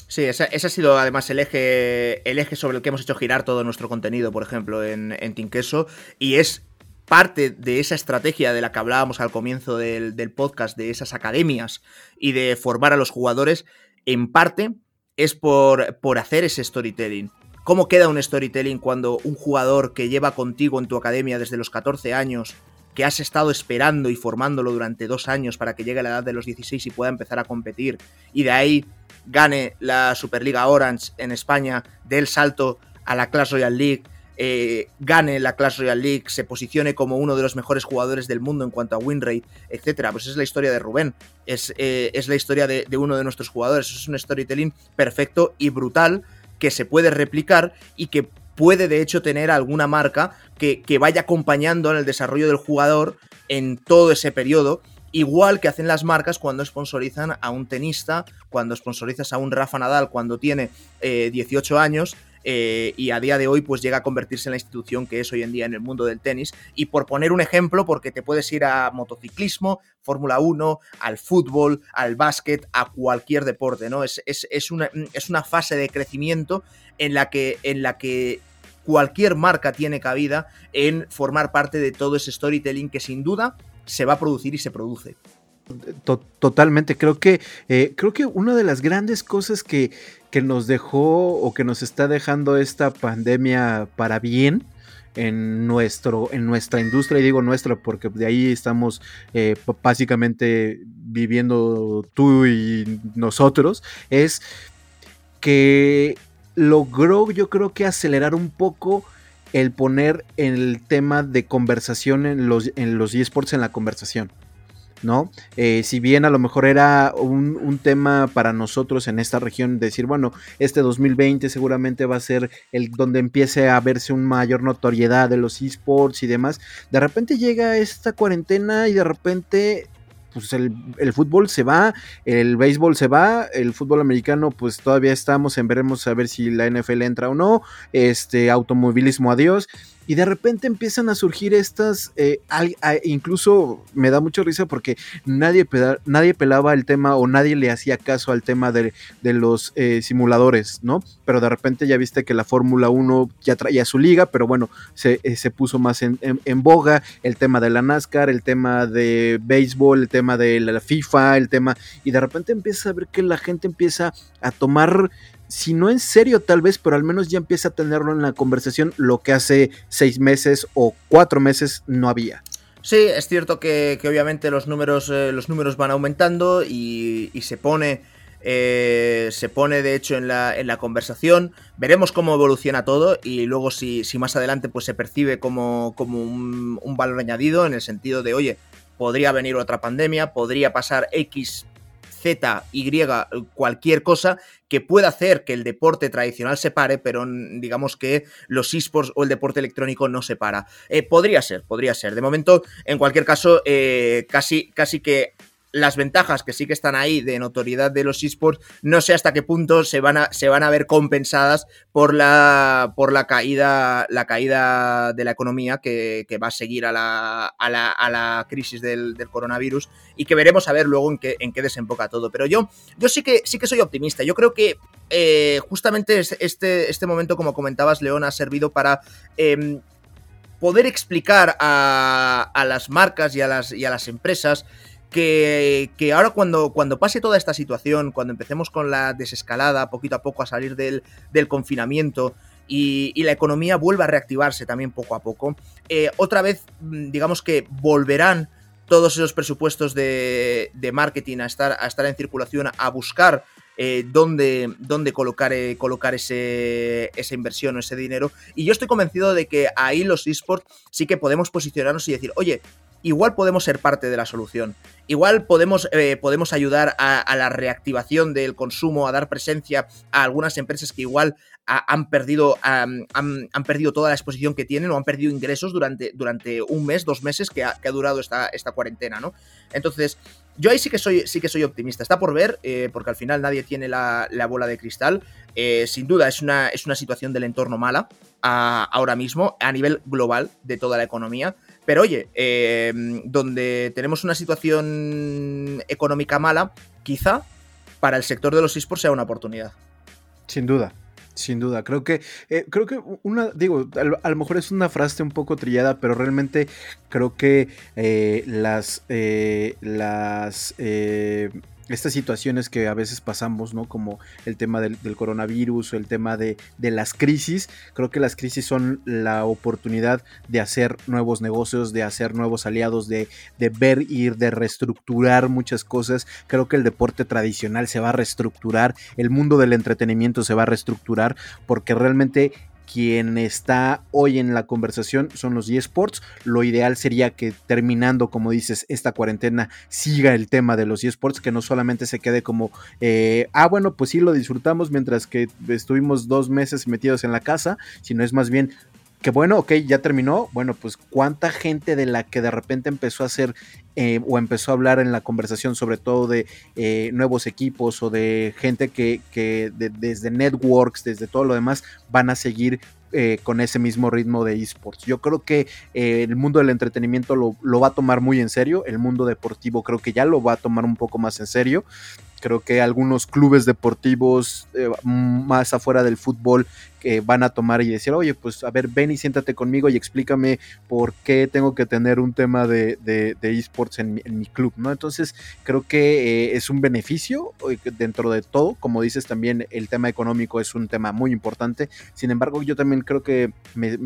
Sí, ese, ha sido además el eje, el eje sobre el que hemos hecho girar todo nuestro contenido, por ejemplo, en, en Tinqueso, y es parte de esa estrategia de la que hablábamos al comienzo del, podcast, de esas academias y de formar a los jugadores, en parte es por, por hacer ese storytelling. ¿Cómo queda un storytelling cuando un jugador que lleva contigo en tu academia desde los 14 años, que has estado esperando y formándolo durante dos años para que llegue a la edad de los 16 y pueda empezar a competir, y de ahí gane la Superliga Orange en España, dé el salto a la Clash Royale League, eh, gane la Clash Royale League, se posicione como uno de los mejores jugadores del mundo en cuanto a win rate, etcétera. Pues es la historia de Rubén, es, eh, es la historia de, uno de nuestros jugadores. Es un storytelling perfecto y brutal que se puede replicar y que puede de hecho tener alguna marca que, que vaya acompañando en el desarrollo del jugador en todo ese periodo Igual que hacen las marcas cuando sponsorizan a un tenista, cuando sponsorizas a un Rafa Nadal cuando tiene 18 eh, años eh, y a día de hoy pues llega a convertirse en la institución que es hoy en día en el mundo del tenis. Y por poner un ejemplo, porque te puedes ir a motociclismo, Fórmula 1, al fútbol, al básquet, a cualquier deporte, ¿no? Es, es, una, es una fase de crecimiento en la que, en la que cualquier marca tiene cabida en formar parte de todo ese storytelling que sin duda se va a producir y se produce. Totalmente, creo que, eh, creo que una de las grandes cosas que, que, nos dejó o que nos está dejando esta pandemia para bien en, nuestro, en nuestra industria, y digo nuestra porque de ahí estamos eh, básicamente viviendo tú y nosotros, es que logró yo creo que acelerar un poco el poner el tema de conversación en los, en los eSports en la conversación. ¿No? Eh, si bien a lo mejor era un, tema para nosotros en esta región, decir, bueno, este 2020 seguramente va a ser el donde empiece a verse una mayor notoriedad de los esports y demás, de repente llega esta cuarentena y de repente pues el, el, fútbol se va, el béisbol se va, el fútbol americano pues todavía estamos en veremos a ver si la NFL entra o no, este automovilismo adiós y de repente empiezan a surgir estas, eh, incluso me da mucha risa porque nadie, nadie pelaba el tema o nadie le hacía caso al tema de, los eh, simuladores, ¿no? Pero de repente ya viste que la Fórmula 1 ya traía su liga, pero bueno, se, eh, puso más en, boga el tema de la NASCAR, el tema de béisbol, el tema de la FIFA, el tema, y de repente empieza a ver que la gente empieza a tomar si no en serio tal vez, pero al menos ya empieza a tenerlo en la conversación, lo que hace seis meses o cuatro meses no había. Sí, es cierto que, obviamente los números, eh, los números van aumentando y, se pone... Eh, se pone de hecho en la, en la, conversación. Veremos cómo evoluciona todo y luego si, si más adelante pues se percibe como, como un, un, valor añadido en el sentido de, oye, podría venir otra pandemia, podría pasar X Z, Y, cualquier cosa que pueda hacer que el deporte tradicional se pare, pero digamos que los esports o el deporte electrónico no se para. Eh, podría ser, podría ser. De momento, en cualquier caso, eh, casi, casi que las ventajas que sí que están ahí de notoriedad de los esports, no sé hasta qué punto se van a, se van a ver compensadas por la, por la caída, la caída de la economía que, va a seguir a la, a la, a la crisis del, coronavirus y que veremos a ver luego en qué, en qué desemboca todo. Pero yo, yo sí que sí que soy optimista. Yo creo que eh, justamente este, este momento, como comentabas, León, ha servido para em, poder explicar a, a, las marcas y a las, y a las empresas que, ahora cuando, cuando, pase toda esta situación, cuando empecemos con la desescalada, poquito a poco a salir del, confinamiento y, la economía vuelva a reactivarse también poco a poco, eh, otra vez mm, digamos que volverán todos esos presupuestos de, marketing a estar, a estar en circulación, a buscar eh, dónde, dónde, colocar, eh, colocar ese, esa inversión o ese dinero. Y yo estoy convencido de que ahí los esports sí que podemos posicionarnos y decir, oye, igual podemos ser parte de la solución. Igual podemos, eh, podemos ayudar a, la reactivación del consumo, a dar presencia a algunas empresas que igual han, perdido, han, perdido toda la exposición que tienen o han perdido ingresos durante, durante un mes, dos meses que ha, durado esta, esta cuarentena, ¿no? Entonces, yo ahí sí que soy, sí que soy optimista. Está por ver, eh, porque al final nadie tiene la, bola de cristal. Eh, sin duda es una, es una situación del entorno mala ahora mismo, a nivel global de toda la economía. Pero oye, eh, donde tenemos una situación económica mala, quizá para el sector de los esports sea una oportunidad. Sin duda, Sin duda, creo que, eh, creo que una, digo, a, lo mejor es una frase un poco trillada, pero realmente creo que eh, las, las, estas situaciones que a veces pasamos, ¿no? Como el tema del, coronavirus o el tema de, las crisis. Creo que las crisis son la oportunidad de hacer nuevos negocios, de hacer nuevos aliados, de, de ver ir, de reestructurar muchas cosas. Creo que el deporte tradicional se va a reestructurar, el mundo del entretenimiento se va a reestructurar, porque realmente quien está hoy en la conversación son los eSports. Lo ideal sería que terminando, como dices, esta cuarentena siga el tema de los eSports, que no solamente se quede como, eh, ah, bueno, pues sí lo disfrutamos mientras que estuvimos dos meses metidos en la casa, sino es más bien, que bueno, ok, ya terminó. Bueno, pues cuánta gente de la que de repente empezó a hacer eh, o empezó a hablar en la conversación sobre todo de eh, nuevos equipos o de gente que, que desde networks, desde todo lo demás, van a seguir eh, con ese mismo ritmo de esports. Yo creo que el mundo del entretenimiento lo, lo, va a tomar muy en serio, el mundo deportivo creo que ya lo va a tomar un poco más en serio. Creo que algunos clubes deportivos más afuera del fútbol que van a tomar y decir, oye, pues a ver, ven y siéntate conmigo y explícame por qué tengo que tener un tema de, de, esports en, mi club, ¿no? Entonces, creo que eh, es un beneficio eh, dentro de todo. Como dices, también el tema económico es un tema muy importante. Sin embargo, yo también creo que me,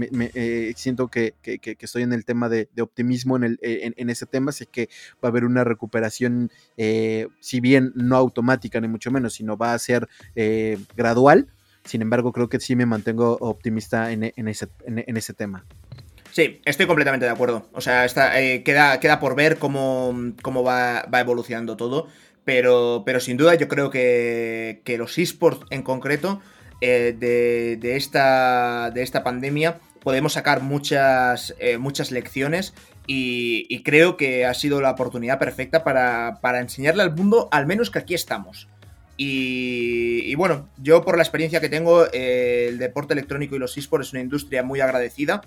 siento que, estoy en el tema de, optimismo en, el, en, ese tema, así que va a haber una recuperación, si bien no automática ni mucho menos, sino va a ser eh, gradual. Sin embargo, creo que sí me mantengo optimista en, ese, en, ese, tema. Sí, estoy completamente de acuerdo. O sea, está, eh, queda, queda por ver cómo, cómo va, va, evolucionando todo. Pero, pero sin duda yo creo que, que los esports en concreto eh, de, de, esta, de esta pandemia podemos sacar muchas, muchas lecciones y, creo que ha sido la oportunidad perfecta para, enseñarle al mundo al menos que aquí estamos. Y, bueno, yo por la experiencia que tengo, eh, el deporte electrónico y los esports es una industria muy agradecida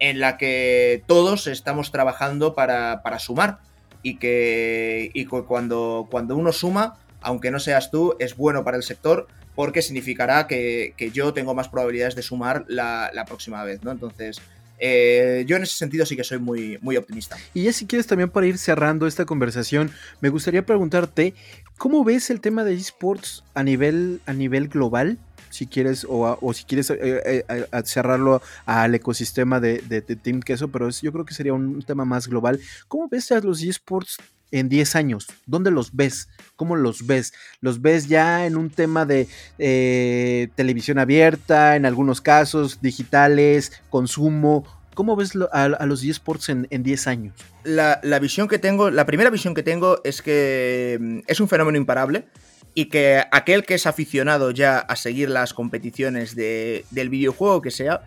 en la que todos estamos trabajando para, sumar y que cuando, cuando uno suma, aunque no seas tú, es bueno para el sector porque significará que, yo tengo más probabilidades de sumar la, la próxima vez, ¿no? Entonces, eh, yo en ese sentido sí que soy muy, muy optimista. Y ya si quieres también para ir cerrando esta conversación, me gustaría preguntarte, ¿cómo ves el tema de esports a nivel, a nivel global? si quieres, o, si quieres eh, eh, cerrarlo al ecosistema de, de, Team Queso, pero yo creo que sería un tema más global. ¿Cómo ves los esports en 10 años? ¿Dónde los ves? ¿Cómo los ves? ¿Los ves ya en un tema de eh, televisión abierta, en algunos casos, digitales, consumo? ¿Cómo ves a, los eSports en, en 10 años? La, visión que tengo, la primera visión que tengo es que mm, es un fenómeno imparable y que aquel que es aficionado ya a seguir las competiciones del videojuego que sea,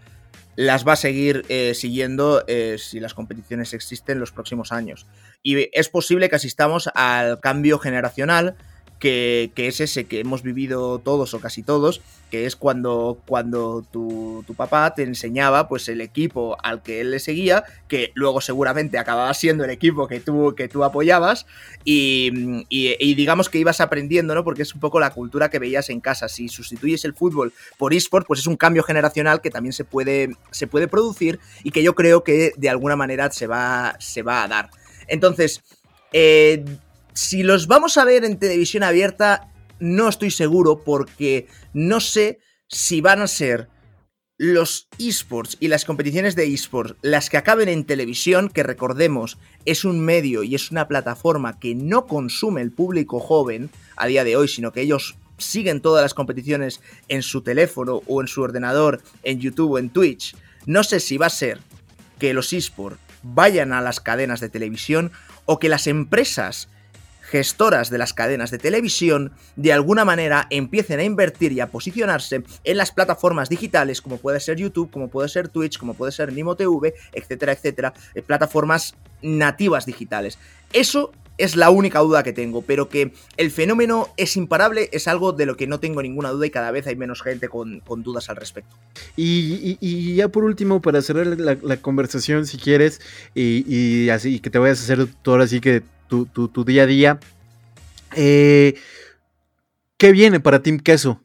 las va a seguir eh, siguiendo eh, si las competiciones existen en los próximos años. Y es posible que asistamos al cambio generacional que, es ese que hemos vivido todos o casi todos, que es cuando, cuando tu, papá te enseñaba pues el equipo al que él le seguía, que luego seguramente acababa siendo el equipo que tú, que tú apoyabas, y, digamos que ibas aprendiendo, ¿no? Porque es un poco la cultura que veías en casa. Si sustituyes el fútbol por eSport, pues es un cambio generacional que también se puede, se puede producir y que yo creo que de alguna manera se va, se va a dar. Entonces, eh, si los vamos a ver en televisión abierta, no estoy seguro porque no sé si van a ser los esports y las competiciones de esports las que acaben en televisión, que recordemos es un medio y es una plataforma que no consume el público joven a día de hoy, sino que ellos siguen todas las competiciones en su teléfono o en su ordenador, en YouTube o en Twitch. No sé si va a ser que los esports vayan a las cadenas de televisión o que las empresas gestoras de las cadenas de televisión de alguna manera empiecen a invertir y a posicionarse en las plataformas digitales como puede ser YouTube, como puede ser Twitch, como puede ser Nimo TV, etcétera, etcétera, eh, plataformas nativas digitales. Eso es la única duda que tengo, pero que el fenómeno es imparable es algo de lo que no tengo ninguna duda y cada vez hay menos gente con, dudas al respecto. Y, ya por último, para cerrar la, conversación, si quieres, y, así que te vayas a hacer todo así que tu, día a día. Eh, ¿Qué viene para Team Queso?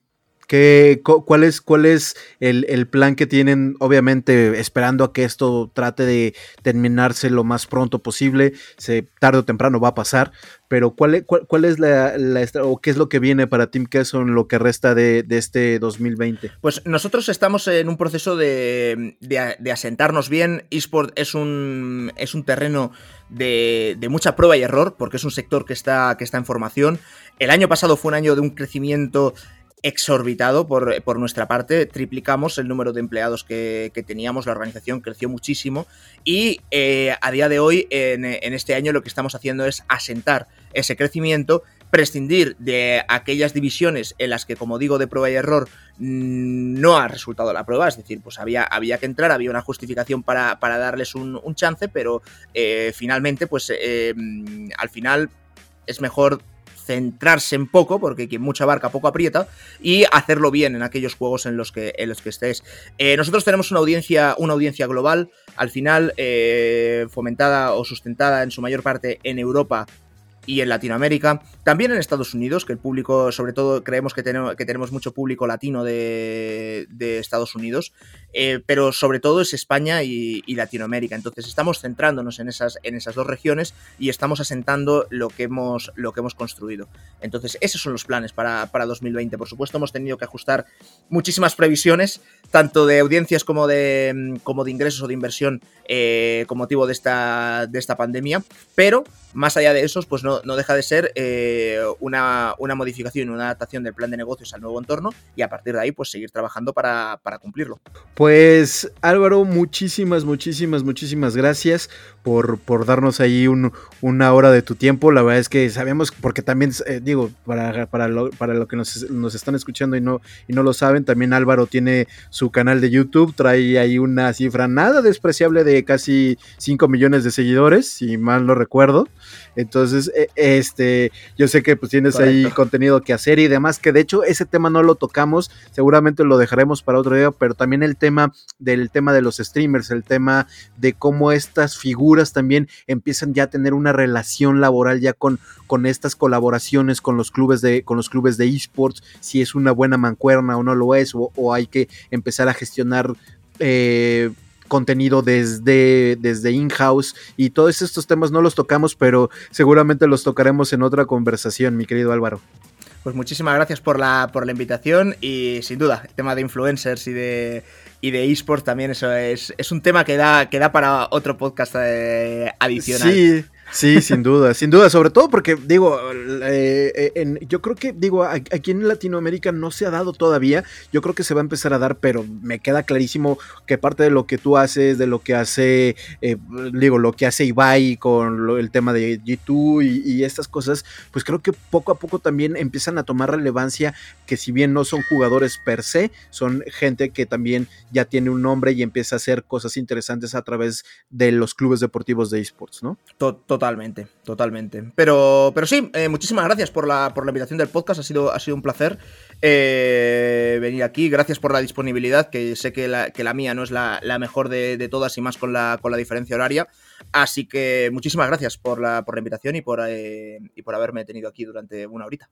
¿Qué, ¿Cuál es, es el, plan que tienen? Obviamente, esperando a que esto trate de terminarse lo más pronto posible. Se, tarde o temprano va a pasar. Pero, ¿cuál, cuál, es la, o qué es lo que viene para Queso en lo que resta de, este 2020? Pues nosotros estamos en un proceso de, de, asentarnos bien. eSport es un, es un terreno de, mucha prueba y error, porque es un sector que está, que está en formación. El año pasado fue un año de un crecimiento exorbitado por, nuestra parte, triplicamos el número de empleados que, teníamos, la organización creció muchísimo y eh, a día de hoy, en, este año, lo que estamos haciendo es asentar ese crecimiento, prescindir de aquellas divisiones en las que, como digo, de prueba y error mm, no ha resultado la prueba, es decir, pues había, había que entrar, había una justificación para, darles un, chance, pero eh, finalmente, pues eh, mm, al final es mejor centrarse en poco, porque quien mucha barca poco aprieta, y hacerlo bien en aquellos juegos en los que, en los que estés. Eh, nosotros tenemos una audiencia, una audiencia global, al final eh, fomentada o sustentada en su mayor parte en Europa y en Latinoamérica, también en Estados Unidos, que el público, sobre todo creemos que tenemos, que tenemos mucho público latino de, Estados Unidos, eh, pero sobre todo es España y, Latinoamérica. Entonces estamos centrándonos en esas, en esas dos regiones y estamos asentando lo que hemos, lo que hemos construido. Entonces esos son los planes para, para 2020. Por supuesto hemos tenido que ajustar muchísimas previsiones, tanto de audiencias como de, como de ingresos o de inversión eh, con motivo de esta, de esta pandemia, pero más allá de esos, pues no, deja de ser eh, una, una, modificación, una adaptación del plan de negocios al nuevo entorno y a partir de ahí, pues seguir trabajando para, cumplirlo. Pues Álvaro, muchísimas, muchísimas, muchísimas gracias por, por darnos ahí una hora de tu tiempo. La verdad es que sabemos, porque también, eh, digo, para, para, lo, para lo que nos, nos, están escuchando y no, y no lo saben, también Álvaro tiene su canal de YouTube, trae ahí una cifra nada despreciable de casi 5 millones de seguidores, si mal no recuerdo. Entonces, e, este, yo sé que pues tienes ahí contenido que hacer y demás, que de hecho ese tema no lo tocamos, seguramente lo dejaremos para otro día, pero también el tema del tema de los streamers, el tema de cómo estas figuras también empiezan ya a tener una relación laboral ya con, con estas colaboraciones con los clubes de, con los clubes de esports, si es una buena mancuerna o no lo es, o, o hay que empezar a gestionar eh, contenido desde, desde in-house y todos estos temas no los tocamos, pero seguramente los tocaremos en otra conversación, mi querido Álvaro. Pues muchísimas gracias por la, por la invitación y sin duda, el tema de influencers y de, y de esports también eso es, es un tema que da, que da para otro podcast eh, adicional. Sí, Sí, sin duda, sin duda, sobre todo porque digo, eh, eh, yo creo que digo, aquí en Latinoamérica no se ha dado todavía, yo creo que se va a empezar a dar, pero me queda clarísimo que parte de lo que tú haces, de lo que hace, eh, digo, lo que hace Ibai con el tema de G2 y, estas cosas, pues creo que poco a poco también empiezan a tomar relevancia, que si bien no son jugadores per se, son gente que también ya tiene un nombre y empieza a hacer cosas interesantes a través de los clubes deportivos de esports, ¿no? Totalmente, totalmente. Pero, pero sí, eh, muchísimas gracias por la, por la invitación del podcast. Ha sido, ha sido un placer eh, venir aquí. Gracias por la disponibilidad, que sé que la, que la mía no es la, mejor de, todas y más con la, con la diferencia horaria. Así que muchísimas gracias por la, por la invitación y por, eh, y por haberme tenido aquí durante una horita.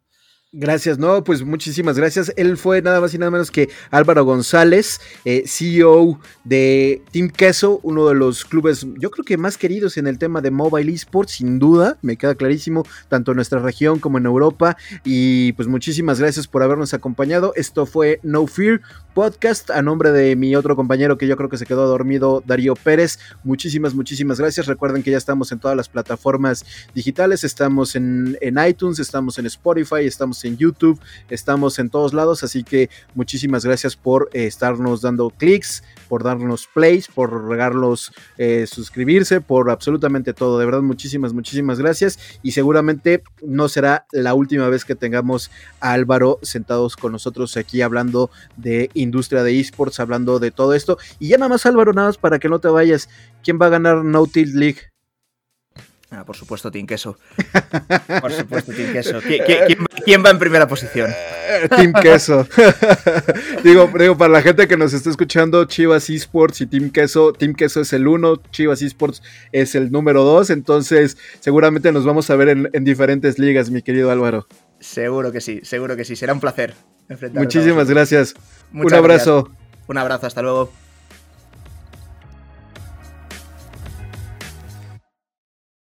Gracias, no, pues muchísimas gracias. Él fue nada más y nada menos que Álvaro González, eh, CEO de Team Queso, uno de los clubes, yo creo que más queridos en el tema de mobile esports, sin duda, me queda clarísimo, tanto en nuestra región como en Europa. Y pues muchísimas gracias por habernos acompañado. Esto fue No Fear Podcast, a nombre de mi otro compañero que yo creo que se quedó dormido, Darío Pérez. Muchísimas, muchísimas gracias. Recuerden que ya estamos en todas las plataformas digitales, estamos en, en iTunes, estamos en Spotify, estamos en YouTube, estamos en todos lados, así que muchísimas gracias por eh, estarnos dando clics, por darnos plays, por regarlos, eh, suscribirse, por absolutamente todo. De verdad, muchísimas, muchísimas gracias. Y seguramente no será la última vez que tengamos a Álvaro sentados con nosotros aquí hablando de industria de esports, hablando de todo esto. Y ya nada más, Álvaro, nada más para que no te vayas. ¿Quién va a ganar No Tilt League? Ah, por supuesto, Team Queso. *laughs* Por supuesto, Team Queso. ¿Quién, va en primera posición? Eh, Team Queso. *laughs* digo, digo, para la gente que nos está escuchando, Chivas Esports y Team Queso, Team Queso es el uno, Chivas Esports es el número dos, entonces seguramente nos vamos a ver en, diferentes ligas, mi querido Álvaro. Seguro que sí, seguro que sí, será un placer. Muchísimas gracias. un abrazo. Un abrazo, hasta luego.